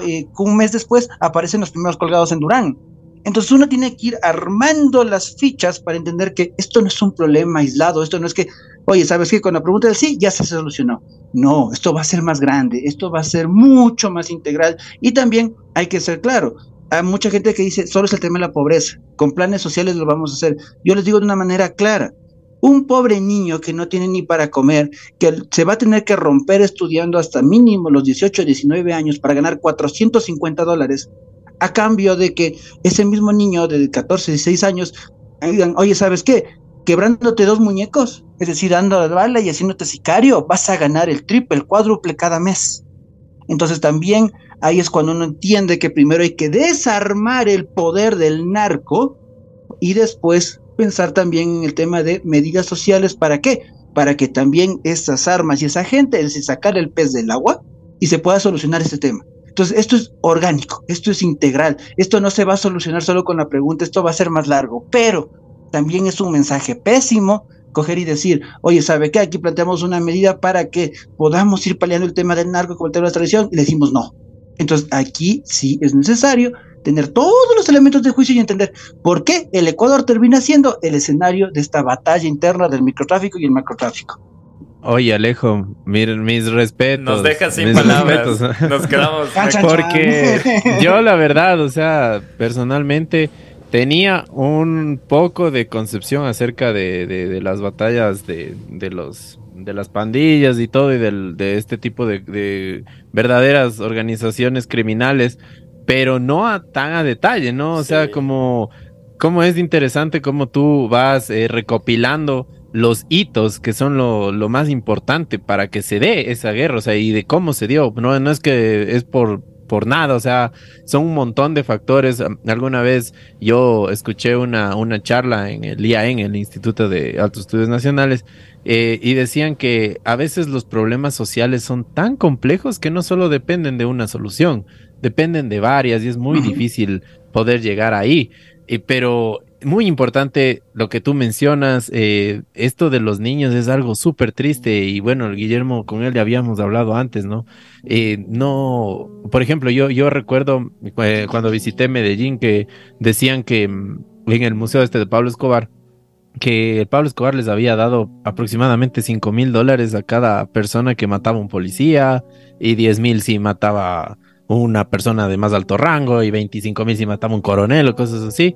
Eh, un mes después aparecen los primeros colgados en Durán. Entonces uno tiene que ir armando las fichas para entender que esto no es un problema aislado, esto no es que, oye, ¿sabes qué? Con la pregunta del sí ya se solucionó. No, esto va a ser más grande, esto va a ser mucho más integral y también hay que ser claro. Hay mucha gente que dice, solo es el tema de la pobreza, con planes sociales lo vamos a hacer. Yo les digo de una manera clara, un pobre niño que no tiene ni para comer, que se va a tener que romper estudiando hasta mínimo los 18, 19 años para ganar 450 dólares, a cambio de que ese mismo niño de 14, 16 años digan, oye, ¿sabes qué? Quebrándote dos muñecos, es decir, dando la bala y haciéndote sicario, vas a ganar el triple, el cuádruple cada mes. Entonces también ahí es cuando uno entiende que primero hay que desarmar el poder del narco y después pensar también en el tema de medidas sociales. ¿Para qué? Para que también estas armas y esa gente, es decir, sacar el pez del agua y se pueda solucionar este tema. Entonces, esto es orgánico, esto es integral, esto no se va a solucionar solo con la pregunta, esto va a ser más largo, pero también es un mensaje pésimo coger y decir, oye, ¿sabe qué? Aquí planteamos una medida para que podamos ir paliando el tema del narco con el tema de la tradición y le decimos no. Entonces aquí sí es necesario tener todos los elementos de juicio y entender por qué el Ecuador termina siendo el escenario de esta batalla interna del microtráfico y el macrotráfico. Oye, Alejo, miren mis respetos. Nos dejas sin palabras. Nos quedamos. Porque yo, la verdad, o sea, personalmente tenía un poco de concepción acerca de, las batallas de, los de las pandillas y todo y de este tipo de, verdaderas organizaciones criminales, pero no a, tan a detalle, ¿no? O sea, como, como es interesante cómo tú vas eh, recopilando los hitos que son lo, lo, más importante para que se dé esa guerra, o sea, y de cómo se dio. No, no es que es por por nada, o sea, son un montón de factores. Alguna vez yo escuché una, una charla en el IAEN, el Instituto de Altos Estudios Nacionales, eh, y decían que a veces los problemas sociales son tan complejos que no solo dependen de una solución, dependen de varias y es muy difícil poder llegar ahí. Eh, pero muy importante lo que tú mencionas, eh, esto de los niños es algo súper triste y bueno, Guillermo, con él ya habíamos hablado antes, ¿no? Eh, no, por ejemplo, yo, yo recuerdo eh, cuando visité Medellín que decían que mm, en el museo este de Pablo Escobar, que Pablo Escobar les había dado aproximadamente 5 mil dólares a cada persona que mataba un policía y 10 mil si mataba una persona de más alto rango y 25 mil si mataba un coronel o cosas así.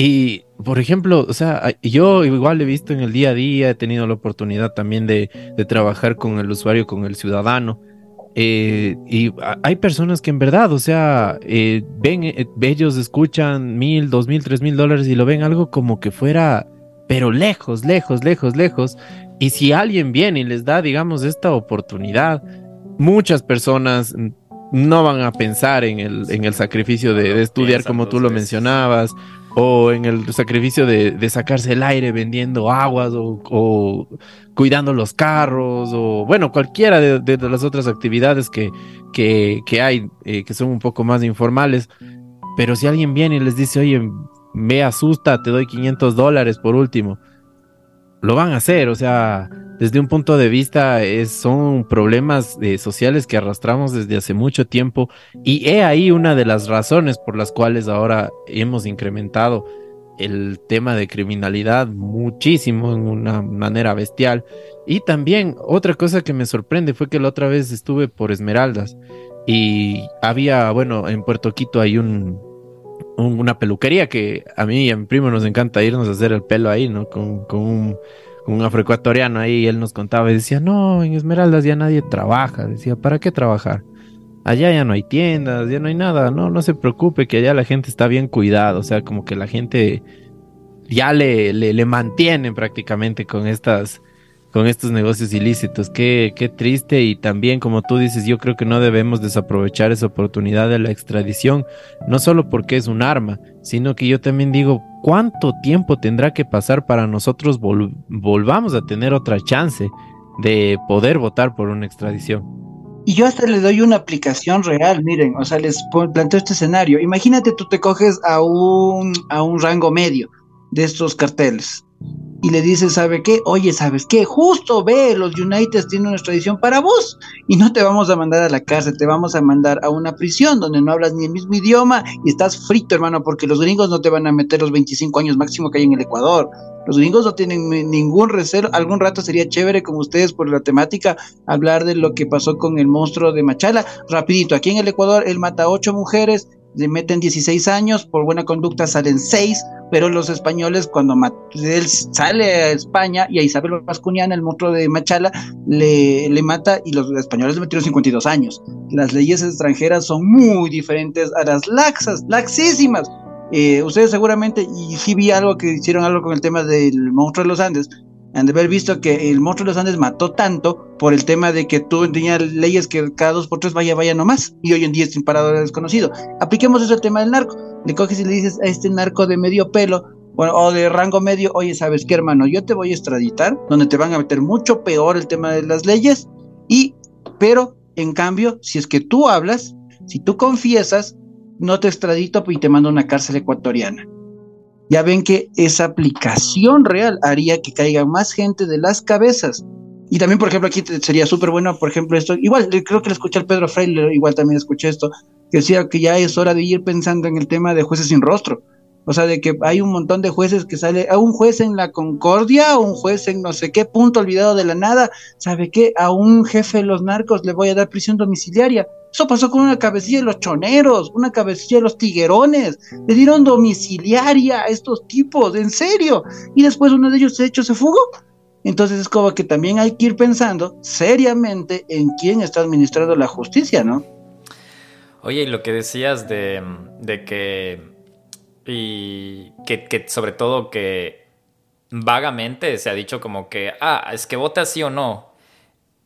Y, por ejemplo, o sea, yo igual he visto en el día a día, he tenido la oportunidad también de, trabajar con el usuario, con el ciudadano. Eh, y hay personas que en verdad, o sea, eh, ven, eh, ellos escuchan mil, dos mil, tres mil dólares y lo ven algo como que fuera, pero lejos, lejos, lejos, lejos. Y si alguien viene y les da, digamos, esta oportunidad, muchas personas no van a pensar en el, en el sacrificio de, estudiar como tú lo mencionabas o en el sacrificio de, sacarse el aire vendiendo aguas o, cuidando los carros o bueno, cualquiera de, las otras actividades que, que, hay eh, que son un poco más informales. Pero si alguien viene y les dice, oye, me asusta, te doy 500 dólares por último, lo van a hacer, o sea, desde un punto de vista es, son problemas eh, sociales que arrastramos desde hace mucho tiempo y he ahí una de las razones por las cuales ahora hemos incrementado el tema de criminalidad muchísimo, en una manera bestial. Y también otra cosa que me sorprende fue que la otra vez estuve por Esmeraldas y había, bueno, en Puerto Quito hay un, una peluquería que a mí y a mi primo nos encanta irnos a hacer el pelo ahí, ¿no? Con, con un, un afroecuatoriano ahí, él nos contaba y decía, no, en Esmeraldas ya nadie trabaja. Decía, ¿para qué trabajar? Allá ya no hay tiendas, ya no hay nada, no, no se preocupe que allá la gente está bien cuidada, o sea, como que la gente ya le, le, le prácticamente con estas, con estos negocios ilícitos. Qué, qué triste y también, como tú dices, yo creo que no debemos desaprovechar esa oportunidad de la extradición, no solo porque es un arma, sino que yo también digo, ¿cuánto tiempo tendrá que pasar para nosotros volvamos a tener otra chance de poder votar por una extradición? Y yo hasta le doy una aplicación real, miren, o sea, les planteo este escenario. Imagínate tú te coges a un, a un rango medio de estos carteles y le dices, ¿sabe qué? Oye, ¿sabes qué? Justo ve, los United tienen una extradición para vos y no te vamos a mandar a la cárcel, te vamos a mandar a una prisión donde no hablas ni el mismo idioma y estás frito, hermano, porque los gringos no te van a meter los 25 años máximo que hay en el Ecuador. Los gringos no tienen ningún recelo. Algún rato sería chévere con ustedes por la temática hablar de lo que pasó con el monstruo de Machala. Rapidito, aquí en el Ecuador él mata a ocho mujeres, le meten 16 años, por buena conducta salen 6, pero los españoles cuando él sale a España y a Isabel Vascuñana, el monstruo de Machala, le, le mata y los españoles le metieron 52 años. Las leyes extranjeras son muy diferentes a las laxas, laxísimas. Eh, ustedes seguramente, y sí vi algo que hicieron algo con el tema del monstruo de los Andes, han de haber visto que el monstruo de los Andes mató tanto por el tema de que tú tenías leyes que cada dos por tres vaya, vaya nomás, y hoy en día es imparador desconocido. Apliquemos eso al tema del narco. Le coges y le dices a este narco de medio pelo, o de rango medio, oye, ¿sabes qué, hermano? Yo te voy a extraditar, donde te van a meter mucho peor el tema de las leyes, y, pero, en cambio, si es que tú hablas, si tú confiesas, no te extradito y te mando a una cárcel ecuatoriana ya ven que esa aplicación real haría que caiga más gente de las cabezas. Y también, por ejemplo, aquí sería súper bueno, por ejemplo, esto, igual, creo que le escuché al Pedro Freire, igual también escuché esto, que decía que ya es hora de ir pensando en el tema de jueces sin rostro. O sea, de que hay un montón de jueces que sale, a un juez en la Concordia, a un juez en no sé qué punto olvidado de la nada, ¿sabe qué? A un jefe de los narcos le voy a dar prisión domiciliaria. Eso pasó con una cabecilla de los choneros, una cabecilla de los tiguerones. Le dieron domiciliaria a estos tipos, en serio. Y después uno de ellos, de hecho, se fugó. Entonces es como que también hay que ir pensando seriamente en quién está administrando la justicia, ¿no? Oye, y lo que decías de, de que. Y que, sobre todo que vagamente se ha dicho como que, ah, es que vota sí o no.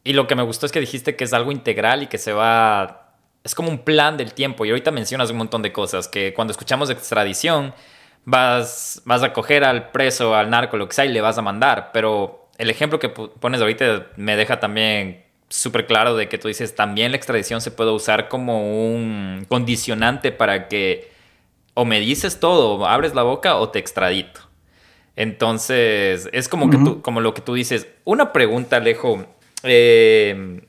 Y lo que me gustó es que dijiste que es algo integral y que se va... Es como un plan del tiempo. Y ahorita mencionas un montón de cosas, que cuando escuchamos extradición, vas, vas a coger al preso, al narco, lo que sea, y le vas a mandar. Pero el ejemplo que pones ahorita me deja también súper claro de que tú dices, también la extradición se puede usar como un condicionante para que o me dices todo, o abres la boca o te extradito. Entonces, es como, que tú, como lo que tú dices. Una pregunta, Alejo. Eh,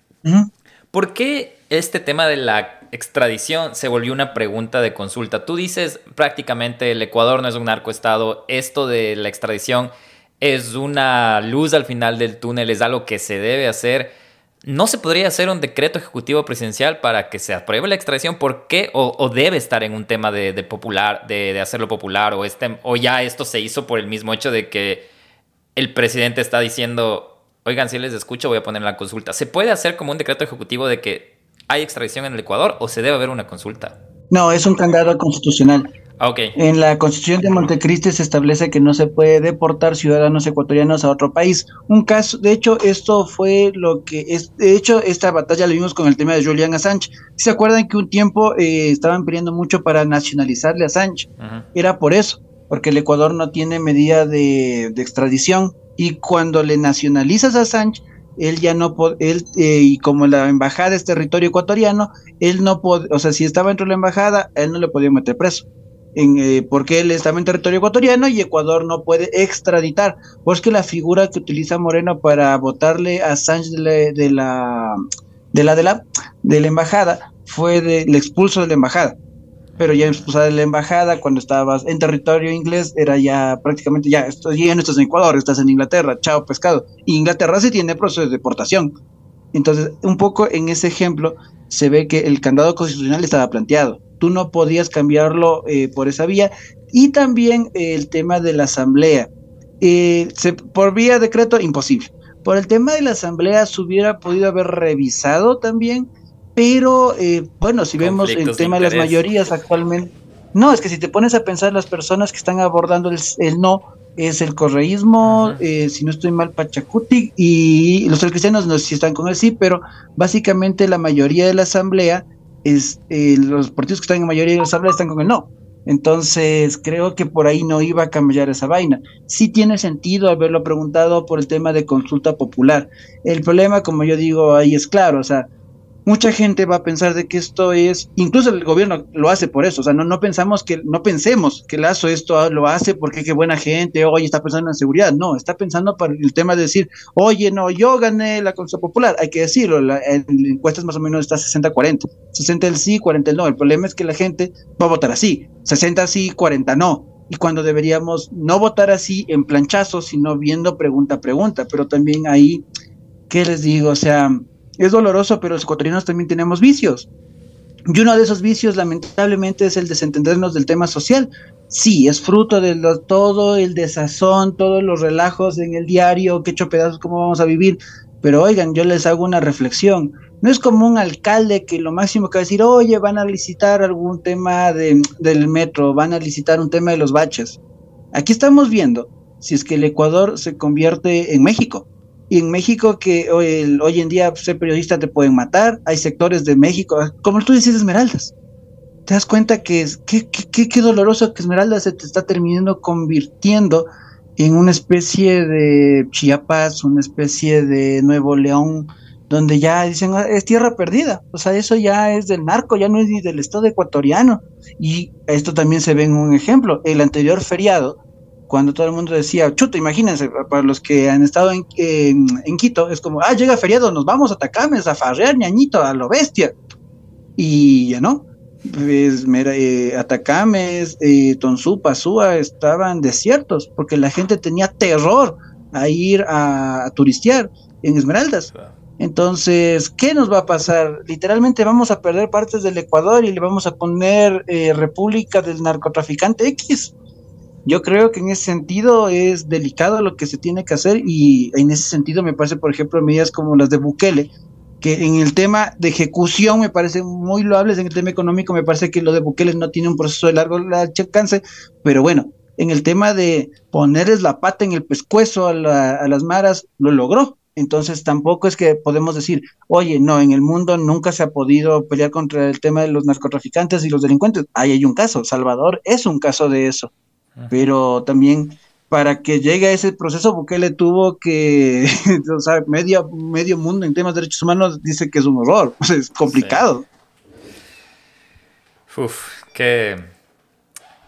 ¿Por qué este tema de la extradición se volvió una pregunta de consulta? Tú dices prácticamente el Ecuador no es un narcoestado, esto de la extradición es una luz al final del túnel, es algo que se debe hacer. ¿No se podría hacer un decreto ejecutivo presidencial para que se apruebe la extradición? ¿Por qué? ¿O, debe estar en un tema de, popular, de, hacerlo popular? O, este, ¿O ya esto se hizo por el mismo hecho de que el presidente está diciendo oigan, si les escucho, voy a poner la consulta. ¿Se puede hacer como un decreto ejecutivo de que hay extradición en el Ecuador o se debe haber una consulta? No, es un candado constitucional. Ah, okay. En la Constitución de Montecristi se establece que no se puede deportar ciudadanos ecuatorianos a otro país. Un caso, de hecho, esto fue lo que es, de hecho, esta batalla la vimos con el tema de Julian Assange. ¿Se acuerdan que un tiempo eh, estaban pidiendo mucho para nacionalizarle a Assange? Era por eso, porque el Ecuador no tiene medida de, de extradición y cuando le nacionalizas a Sánchez, él ya no él eh, y como la embajada es territorio ecuatoriano, él no puede, o sea, si estaba dentro de la embajada, él no le podía meter preso. En, eh, porque él estaba en territorio ecuatoriano y Ecuador no puede extraditar. Pues que la figura que utiliza Moreno para votarle a Sánchez de la, de la de la de la, embajada fue del expulso de la embajada. Pero ya expulsada de la embajada, cuando estabas en territorio inglés, era ya prácticamente, ya, esto, ya no estás en Ecuador, estás en Inglaterra, chao pescado. Inglaterra sí tiene proceso de deportación. Entonces, un poco en ese ejemplo se ve que el candado constitucional estaba planteado. Tú no podías cambiarlo eh, por esa vía. Y también eh, el tema de la asamblea. Eh, se, por vía decreto, imposible. Por el tema de la asamblea se hubiera podido haber revisado también pero eh, bueno, si vemos el tema de, las mayorías actualmente, no, es que si te pones a pensar las personas que están abordando el, no, es el correísmo, eh, si no estoy mal, Pachacuti, y los cristianos no sé si están con él, sí, pero básicamente la mayoría de la asamblea es, eh, los partidos que están en mayoría de la asamblea están con el no. Entonces, creo que por ahí no iba a cambiar esa vaina. Sí tiene sentido haberlo preguntado por el tema de consulta popular. El problema, como yo digo, ahí es claro, o sea, mucha gente va a pensar de que esto es, incluso el gobierno lo hace por eso, o sea, no, no pensamos que, no pensemos que Lazo esto lo hace porque qué buena gente, oye, está pensando en seguridad, no, está pensando para el tema de decir, oye, no, yo gané la consulta popular, hay que decirlo, la, en encuestas más o menos está 60-40, 60 el sí, 40 el no, el problema es que la gente va a votar así, 60 sí, 40 no, y cuando deberíamos no votar así en planchazo, sino viendo pregunta a pregunta, pero también ahí, ¿qué les digo? O sea, es doloroso, pero los ecuatorianos también tenemos vicios. Y uno de esos vicios, lamentablemente, es el desentendernos del tema social. Sí, es fruto de todo el desazón, todos los relajos en el diario, que hecho pedazos, cómo vamos a vivir. Pero oigan, yo les hago una reflexión. No es como un alcalde que lo máximo que va a decir, oye, van a licitar algún tema del metro, van a licitar un tema de los baches. Aquí estamos viendo si es que el Ecuador se convierte en México. Y en México, que hoy, hoy en día ser periodista te pueden matar, hay sectores de México, como tú dices, Esmeraldas. Te das cuenta que es qué, qué, doloroso que Esmeraldas se te está terminando convirtiendo en una especie de Chiapas, una especie de Nuevo León, donde ya dicen ah, es tierra perdida. O sea, eso ya es del narco, ya no es ni del Estado ecuatoriano. Y esto también se ve en un ejemplo. El anterior feriado, cuando todo el mundo decía, chuta, imagínense, para los que han estado en, en, Quito, es como, ah, llega feriado, nos vamos a Tacames a farrear, ñañito, a lo bestia. Y ya no. Pues, mira, eh, Atacames, eh, Tonzú, Pasúa estaban desiertos porque la gente tenía terror a ir a, turistear en Esmeraldas. Entonces, ¿qué nos va a pasar? Literalmente vamos a perder partes del Ecuador y le vamos a poner eh, República del Narcotraficante X. Yo creo que en ese sentido es delicado lo que se tiene que hacer y en ese sentido me parece, por ejemplo, medidas como las de Bukele, que en el tema de ejecución me parece muy loables, en el tema económico me parece que lo de Bukele no tiene un proceso de largo alcance, pero bueno, en el tema de ponerles la pata en el pescuezo a, a las maras, lo logró. Entonces tampoco es que podemos decir, oye, no, en el mundo nunca se ha podido pelear contra el tema de los narcotraficantes y los delincuentes. Ahí hay un caso, Salvador es un caso de eso pero también para que llegue a ese proceso Bukele tuvo que, o sea, medio, medio mundo en temas de derechos humanos dice que es un horror, es complicado. Uf, qué,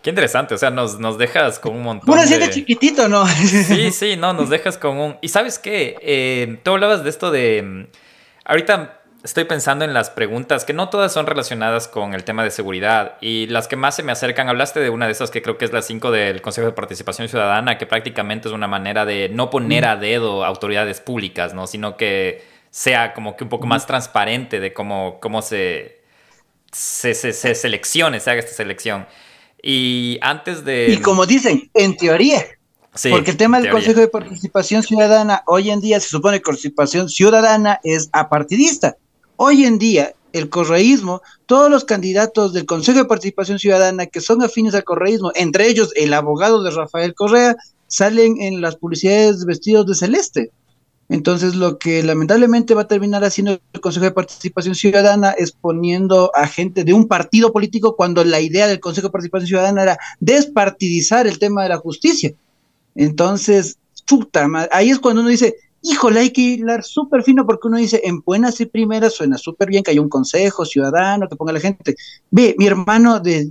qué interesante, o sea, nos, nos dejas con un montón Pura de... chiquitito, ¿no? Sí, sí, no, nos dejas con un... Y sabes qué, eh, tú hablabas de esto de... Ahorita estoy pensando en las preguntas, que no todas son relacionadas con el tema de seguridad. Y las que más se me acercan, hablaste de una de esas que creo que es la 5 del Consejo de Participación Ciudadana, que prácticamente es una manera de no poner a dedo autoridades públicas, ¿no? Sino que sea como que un poco más transparente de cómo, cómo se, se, se, seleccione, se haga esta selección. Y antes de... Y como dicen, en teoría. Sí, Porque el tema del Consejo de Participación Ciudadana, hoy en día se supone que participación ciudadana es apartidista. Hoy en día, el correísmo, todos los candidatos del Consejo de Participación Ciudadana que son afines al correísmo, entre ellos el abogado de Rafael Correa, salen en las publicidades vestidos de celeste. Entonces, lo que lamentablemente va a terminar haciendo el Consejo de Participación Ciudadana es poniendo a gente de un partido político cuando la idea del Consejo de Participación Ciudadana era despartidizar el tema de la justicia. Entonces, chuta, ahí es cuando uno dice, híjole, hay que hilar súper fino porque uno dice, en buenas y primeras suena súper bien que hay un consejo ciudadano que ponga a la gente. Ve, mi hermano de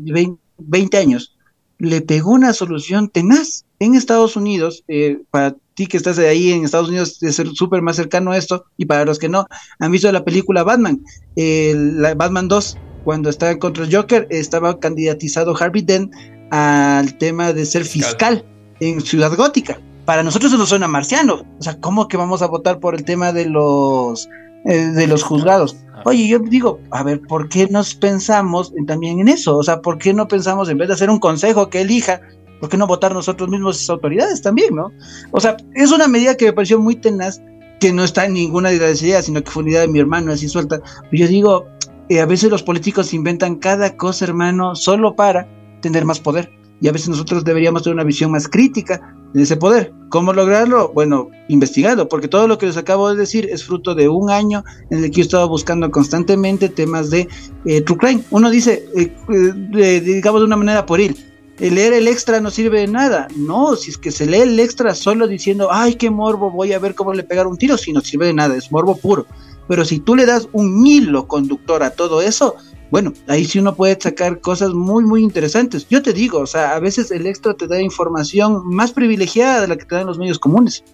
20 años le pegó una solución tenaz en Estados Unidos, eh, para ti que estás ahí en Estados Unidos, de ser súper más cercano a esto, y para los que no han visto la película Batman, la Batman 2, cuando estaba contra el Joker, estaba candidatizado Harvey Dent al tema de ser fiscal, en Ciudad Gótica. Para nosotros eso suena marciano. O sea, ¿cómo que vamos a votar por el tema de los eh, de los juzgados? Oye, yo digo, a ver, ¿por qué nos pensamos también en eso? O sea, ¿por qué no pensamos en vez de hacer un consejo que elija, ¿por qué no votar nosotros mismos esas autoridades también, no? O sea, es una medida que me pareció muy tenaz, que no está en ninguna de las ideas, sino que fue una idea de mi hermano, así suelta. Yo digo, eh, a veces los políticos inventan cada cosa, hermano, solo para tener más poder. Y a veces nosotros deberíamos tener una visión más crítica de ese poder. ¿Cómo lograrlo? Bueno, investigando, porque todo lo que les acabo de decir es fruto de un año en el que yo he estado buscando constantemente temas de eh, True Crime. Uno dice, eh, digamos de una manera por ir, leer el extra no sirve de nada. No, si es que se lee el extra solo diciendo, ay, qué morbo, voy a ver cómo le pegar un tiro, si no sirve de nada, es morbo puro. Pero si tú le das un hilo conductor a todo eso, bueno, ahí sí uno puede sacar cosas muy, muy interesantes. Yo te digo, o sea, a veces el extra te da información más privilegiada de la que te dan los medios comunes.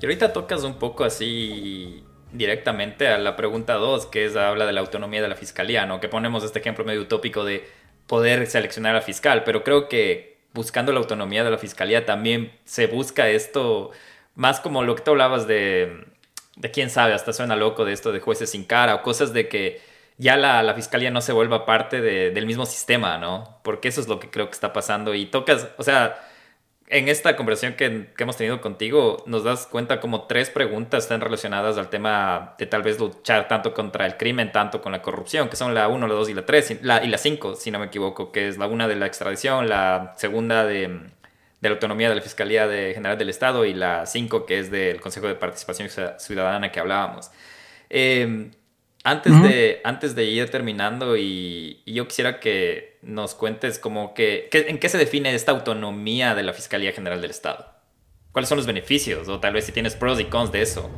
Y ahorita tocas un poco así directamente a la pregunta 2, que es habla de la autonomía de la fiscalía, ¿no? Que ponemos este ejemplo medio utópico de poder seleccionar al fiscal, pero creo que buscando la autonomía de la fiscalía también se busca esto más como lo que tú hablabas de, de quién sabe, hasta suena loco de esto de jueces sin cara o cosas de que ya la, fiscalía no se vuelva parte del mismo sistema, ¿no? Porque eso es lo que creo que está pasando y tocas, o sea, en esta conversación que, hemos tenido contigo, nos das cuenta como tres preguntas están relacionadas al tema de tal vez luchar tanto contra el crimen, tanto con la corrupción, que son la 1, la 2 y la 3, la, y la 5, si no me equivoco, que es la una de la extradición, la segunda de, la autonomía de la Fiscalía de General del Estado y la 5, que es del Consejo de Participación Ciudadana que hablábamos. Eh, antes, de, antes de ir terminando, y, yo quisiera que nos cuentes como que, en qué se define esta autonomía de la Fiscalía General del Estado. ¿Cuáles son los beneficios? O tal vez si tienes pros y cons de eso.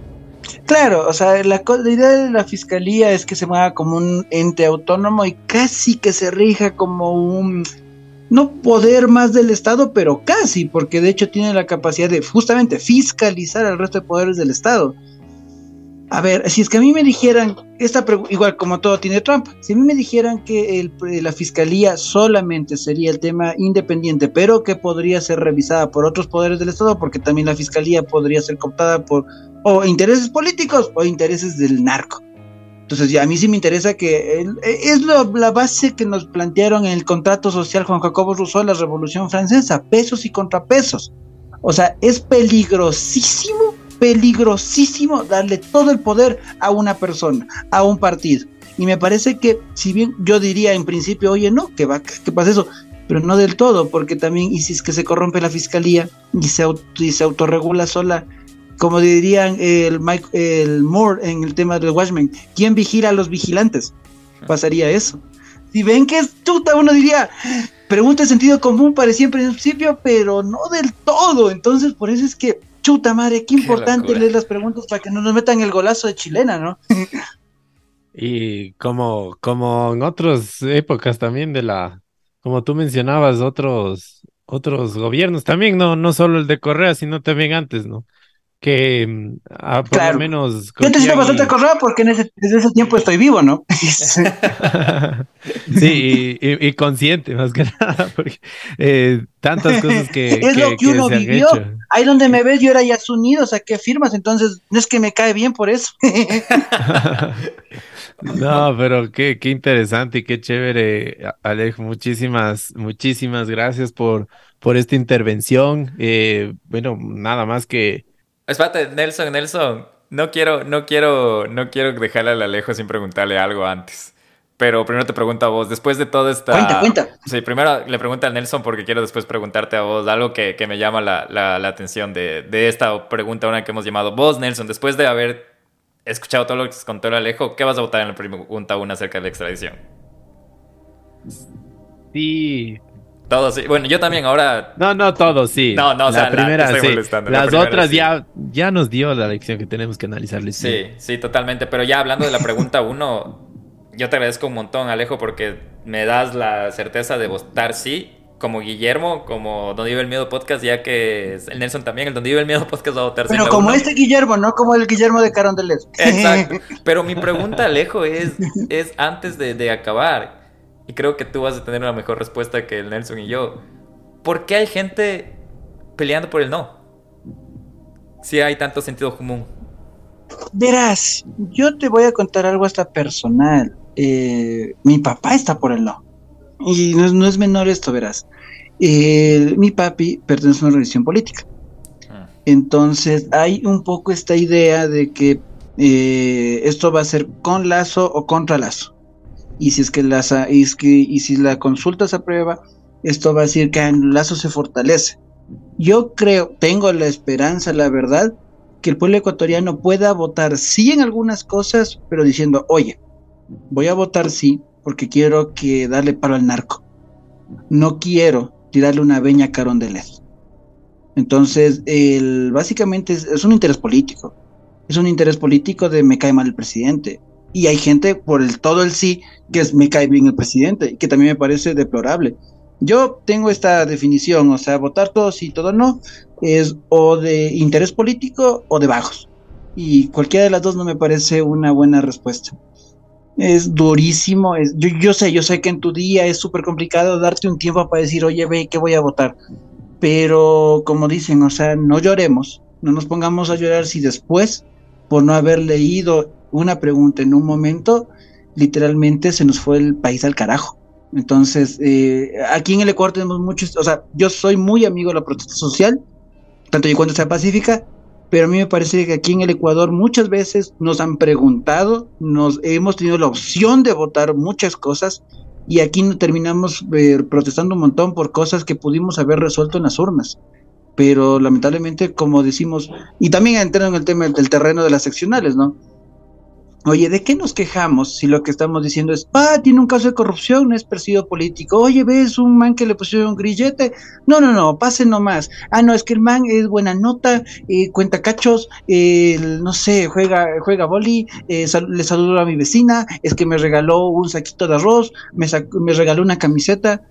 Claro, o sea, la, la, idea de la fiscalía es que se mueva como un ente autónomo y casi que se rija como un, no poder más del Estado, pero casi, porque de hecho tiene la capacidad de justamente fiscalizar al resto de poderes del Estado. A ver, si es que a mí me dijeran, esta igual como todo tiene trampa, si a mí me dijeran que la fiscalía solamente sería el tema independiente, pero que podría ser revisada por otros poderes del Estado, porque también la fiscalía podría ser cooptada por o intereses políticos o intereses del narco. Entonces, ya a mí sí me interesa que es la base que nos plantearon en el contrato social Juan Jacobo Rousseau, la Revolución Francesa, pesos y contrapesos. O sea, es peligrosísimo peligrosísimo darle todo el poder a una persona, a un partido. Y me parece que, si bien yo diría en principio, oye, no, que va, que pasa eso, pero no del todo, porque también, y si es que se corrompe la fiscalía y se, se autorregula sola, como dirían el, Mike, el Moore en el tema del Watchmen, ¿quién vigila a los vigilantes? Pasaría eso. Si ven que es tuta, uno diría, pregunta de sentido común parecía en principio, pero no del todo. Entonces, por eso es que Chuta madre, qué importante leer las preguntas para que no nos metan el golazo de chilena, ¿no? y como, como en otras épocas también de la, como tú mencionabas, otros, otros gobiernos también, no, no solo el de Correa, sino también antes, ¿no? Que mm, ah, por lo menos... Yo te siento bastante Correa porque en ese, desde ese tiempo estoy vivo, ¿no? sí, y, consciente más que nada, porque eh, tantas cosas que... Es lo que uno vivió. Ahí donde me ves yo era ya Unidos, qué firmas, entonces no es que me cae bien por eso. no, pero qué, qué interesante y qué chévere, Alejo. Muchísimas, muchísimas gracias por, por esta intervención. Eh, bueno, nada más que Espérate, Nelson, Nelson. No quiero, no quiero, no quiero dejarle al Alejo sin preguntarle algo antes. Pero primero te pregunto a vos, después de toda esta... Cuenta, cuenta. Sí, primero le pregunto a Nelson porque quiero después preguntarte a vos algo que, me llama la, atención de, esta pregunta una que hemos llamado. Vos, Nelson, después de haber escuchado todo lo que contó el Alejo, ¿qué vas a votar en la pregunta una acerca de la extradición? Sí, todos sí. Bueno, yo también ahora. No, no, todos sí. No, no, o la primera sí. Las otras ya, ya nos dio la lección que tenemos que analizarles. Sí, sí, totalmente. Pero ya hablando de la pregunta uno, yo te agradezco un montón, Alejo, porque me das la certeza de votar sí como Guillermo, como Donde Vive el Miedo Podcast, ya que el Nelson también, el Donde Vive el Miedo Podcast va a votar. Pero como este Guillermo, no como el Guillermo de Carondelet. Exacto. Pero mi pregunta, Alejo, es, es antes de, de acabar, y creo que tú vas a tener una mejor respuesta que el Nelson y yo. ¿Por qué hay gente peleando por el no? Si hay tanto sentido común. Verás, yo te voy a contar algo hasta personal. Eh, mi papá está por el no. Y no, es menor esto, verás. Eh, mi papi pertenece a una religión política. Ah. Entonces hay un poco esta idea de que eh, esto va a ser con lazo o contra lazo. Y si es que, las, y, es que y si la consulta se aprueba, esto va a decir que el lazo se fortalece. Yo creo, tengo la esperanza, la verdad, que el pueblo ecuatoriano pueda votar sí en algunas cosas, pero diciendo, oye, voy a votar sí porque quiero que darle paro al narco. No quiero tirarle una veña a Carón de. Entonces, el, básicamente es, un interés político. Es un interés político de me cae mal el presidente. Y hay gente por el todo el sí que es me cae bien el presidente, que también me parece deplorable. Yo tengo esta definición, o sea, votar todo sí, todo no, es o de interés político o de bajos. Y cualquiera de las dos no me parece una buena respuesta. Es durísimo, es, yo, yo sé, yo sé que en tu día es súper complicado darte un tiempo para decir, oye, ve, ¿qué voy a votar? Pero como dicen, o sea, no lloremos, no nos pongamos a llorar si después, por no haber leído una pregunta en un momento, literalmente se nos fue el país al carajo. Entonces, eh, aquí en el Ecuador tenemos muchos, o sea, yo soy muy amigo de la protesta social, tanto y cuando sea pacífica, pero a mí me parece que aquí en el Ecuador muchas veces nos han preguntado, nos hemos tenido la opción de votar muchas cosas y aquí terminamos eh, protestando un montón por cosas que pudimos haber resuelto en las urnas. Pero lamentablemente, como decimos, y también entrando en el tema del terreno de las seccionales, ¿no? Oye, ¿de qué nos quejamos si lo que estamos diciendo es, ah, tiene un caso de corrupción, no es perseguido político? Oye, ¿ves un man que le pusieron un grillete? No, no, no, pase nomás. Ah, no, es que el man es buena nota, eh, cuenta cachos, no sé, juega, juega boli, eh, le saludo a mi vecina, es que me regaló un saquito de arroz, me, me regaló una camiseta.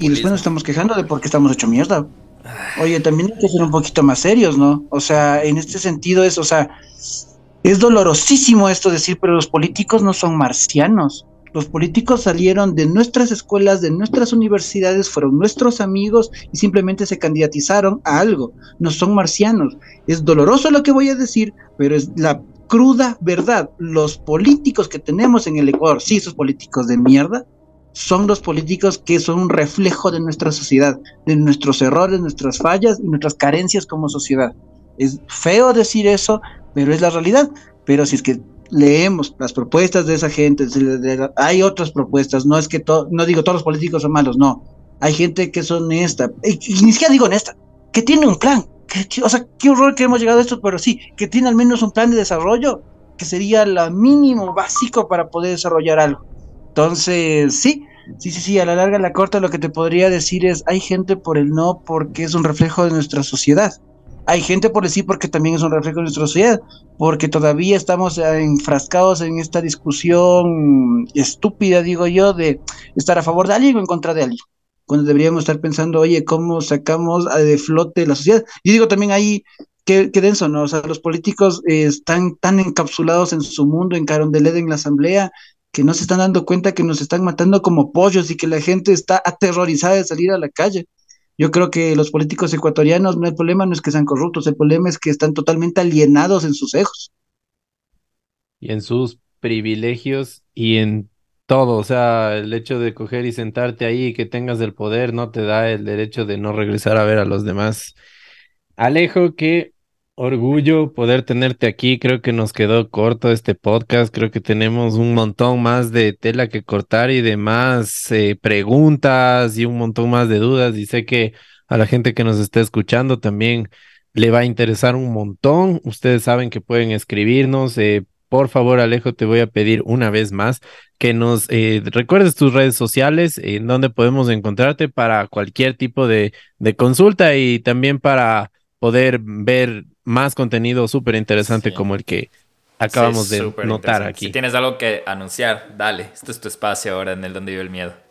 Y después nos estamos quejando de por qué estamos hecho mierda. Oye, también hay que ser un poquito más serios, ¿no? O sea, en este sentido es, o sea, es dolorosísimo esto decir, pero los políticos no son marcianos. Los políticos salieron de nuestras escuelas, de nuestras universidades, fueron nuestros amigos y simplemente se candidatizaron a algo. No son marcianos. Es doloroso lo que voy a decir, pero es la cruda verdad. Los políticos que tenemos en el Ecuador, sí, esos políticos de mierda, son los políticos que son un reflejo de nuestra sociedad, de nuestros errores, nuestras fallas y nuestras carencias como sociedad. Es feo decir eso, pero es la realidad. Pero si es que leemos las propuestas de esa gente, hay otras propuestas, no es que no digo todos los políticos son malos, no. Hay gente que es honesta, y, ni siquiera digo honesta, que tiene un plan. o sea, qué horror que hemos llegado a esto, pero sí, que tiene al menos un plan de desarrollo que sería lo mínimo básico para poder desarrollar algo. Entonces, sí, sí, sí, sí, a la larga, a la corta, lo que te podría decir es, hay gente por el no porque es un reflejo de nuestra sociedad. Hay gente por decir porque también es un reflejo de nuestra sociedad, porque todavía estamos enfrascados en esta discusión estúpida, digo yo, de estar a favor de alguien o en contra de alguien. Cuando deberíamos estar pensando, oye, ¿cómo sacamos de flote la sociedad? Y digo también ahí, qué, qué denso, ¿no? O sea, los políticos eh, están tan encapsulados en su mundo, en Carondelet, en la asamblea, que no se están dando cuenta que nos están matando como pollos y que la gente está aterrorizada de salir a la calle. Yo creo que los políticos ecuatorianos, no el problema no es que sean corruptos, el problema es que están totalmente alienados en sus ejos. Y en sus privilegios y en todo, o sea, el hecho de coger y sentarte ahí y que tengas el poder no te da el derecho de no regresar a ver a los demás. Alejo, que orgullo poder tenerte aquí. Creo que nos quedó corto este podcast. Creo que tenemos un montón más de tela que cortar y de más eh, preguntas y un montón más de dudas. Y sé que a la gente que nos está escuchando también le va a interesar un montón. Ustedes saben que pueden escribirnos. Eh, por favor, Alejo, te voy a pedir una vez más que nos eh, recuerdes tus redes sociales, en donde podemos encontrarte para cualquier tipo de, de consulta y también para poder ver más contenido súper interesante como el que acabamos de notar aquí. Si tienes algo que anunciar, dale. Esto es tu espacio ahora en el donde vive el miedo.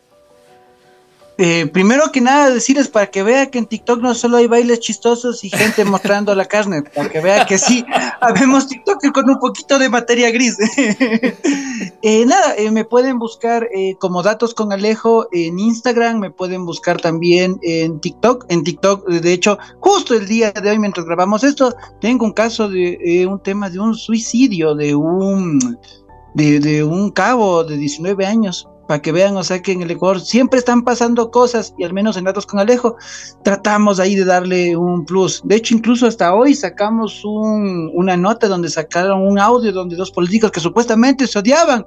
Eh, primero que nada, decirles para que vea que en TikTok no solo hay bailes chistosos y gente mostrando la carne, para que vea que sí, habemos TikTok con un poquito de materia gris. eh, nada, eh, me pueden buscar eh, como datos con Alejo en Instagram, me pueden buscar también en TikTok. En TikTok, de hecho, justo el día de hoy, mientras grabamos esto, tengo un caso de un tema de un suicidio de un, de, de un cabo de 19 años para que vean, o sea que en el Ecuador siempre están pasando cosas y al menos en Datos con Alejo tratamos ahí de darle un plus. De hecho, incluso hasta hoy sacamos un, una nota donde sacaron un audio donde dos políticos que supuestamente se odiaban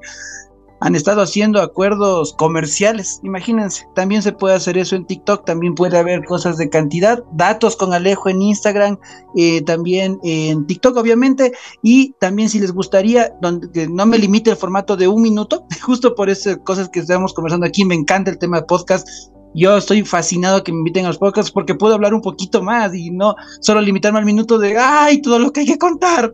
han estado haciendo acuerdos comerciales. Imagínense, también se puede hacer eso en TikTok, también puede haber cosas de cantidad, datos con Alejo en Instagram, eh, también en TikTok obviamente, y también si les gustaría, donde, no me limite el formato de un minuto, justo por esas cosas que estamos conversando aquí, me encanta el tema de podcast, yo estoy fascinado que me inviten a los podcasts porque puedo hablar un poquito más y no solo limitarme al minuto de ¡ay! todo lo que hay que contar.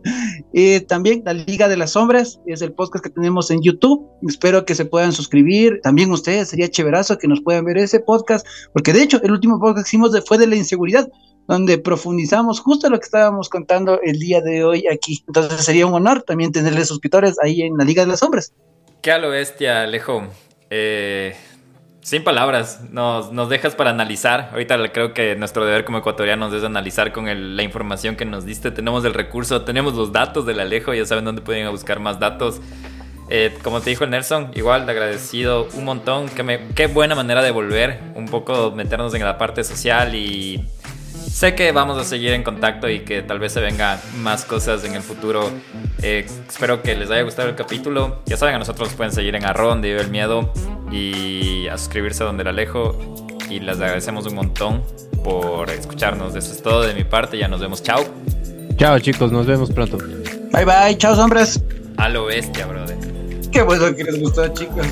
Eh, también la Liga de las Sombras es el podcast que tenemos en YouTube. Espero que se puedan suscribir. También ustedes, sería chéverazo que nos puedan ver ese podcast, porque de hecho el último podcast que hicimos fue de la inseguridad donde profundizamos justo lo que estábamos contando el día de hoy aquí. Entonces sería un honor también tenerles suscriptores ahí en la Liga de las Sombras. Qué a lo bestia, Alejo. Eh, sin palabras, nos, nos, dejas para analizar. Ahorita creo que nuestro deber como ecuatorianos es analizar con el, la información que nos diste. Tenemos el recurso, tenemos los datos del Alejo, ya saben dónde pueden buscar más datos. Eh, como te dijo Nelson, igual agradecido un montón. Qué, me, qué buena manera de volver, un poco meternos en la parte social y sé que vamos a seguir en contacto y que tal vez se vengan más cosas en el futuro. Eh, espero que les haya gustado el capítulo. Ya saben, a nosotros pueden seguir en arroba donde vive el miedo y a suscribirse a donde la alejo. Y les agradecemos un montón por escucharnos. Eso es todo de mi parte. Ya nos vemos. Chao. Chao, chicos. Nos vemos pronto. Bye, bye. Chao, hombres. A lo bestia, brother. Qué bueno que les gustó, chicos.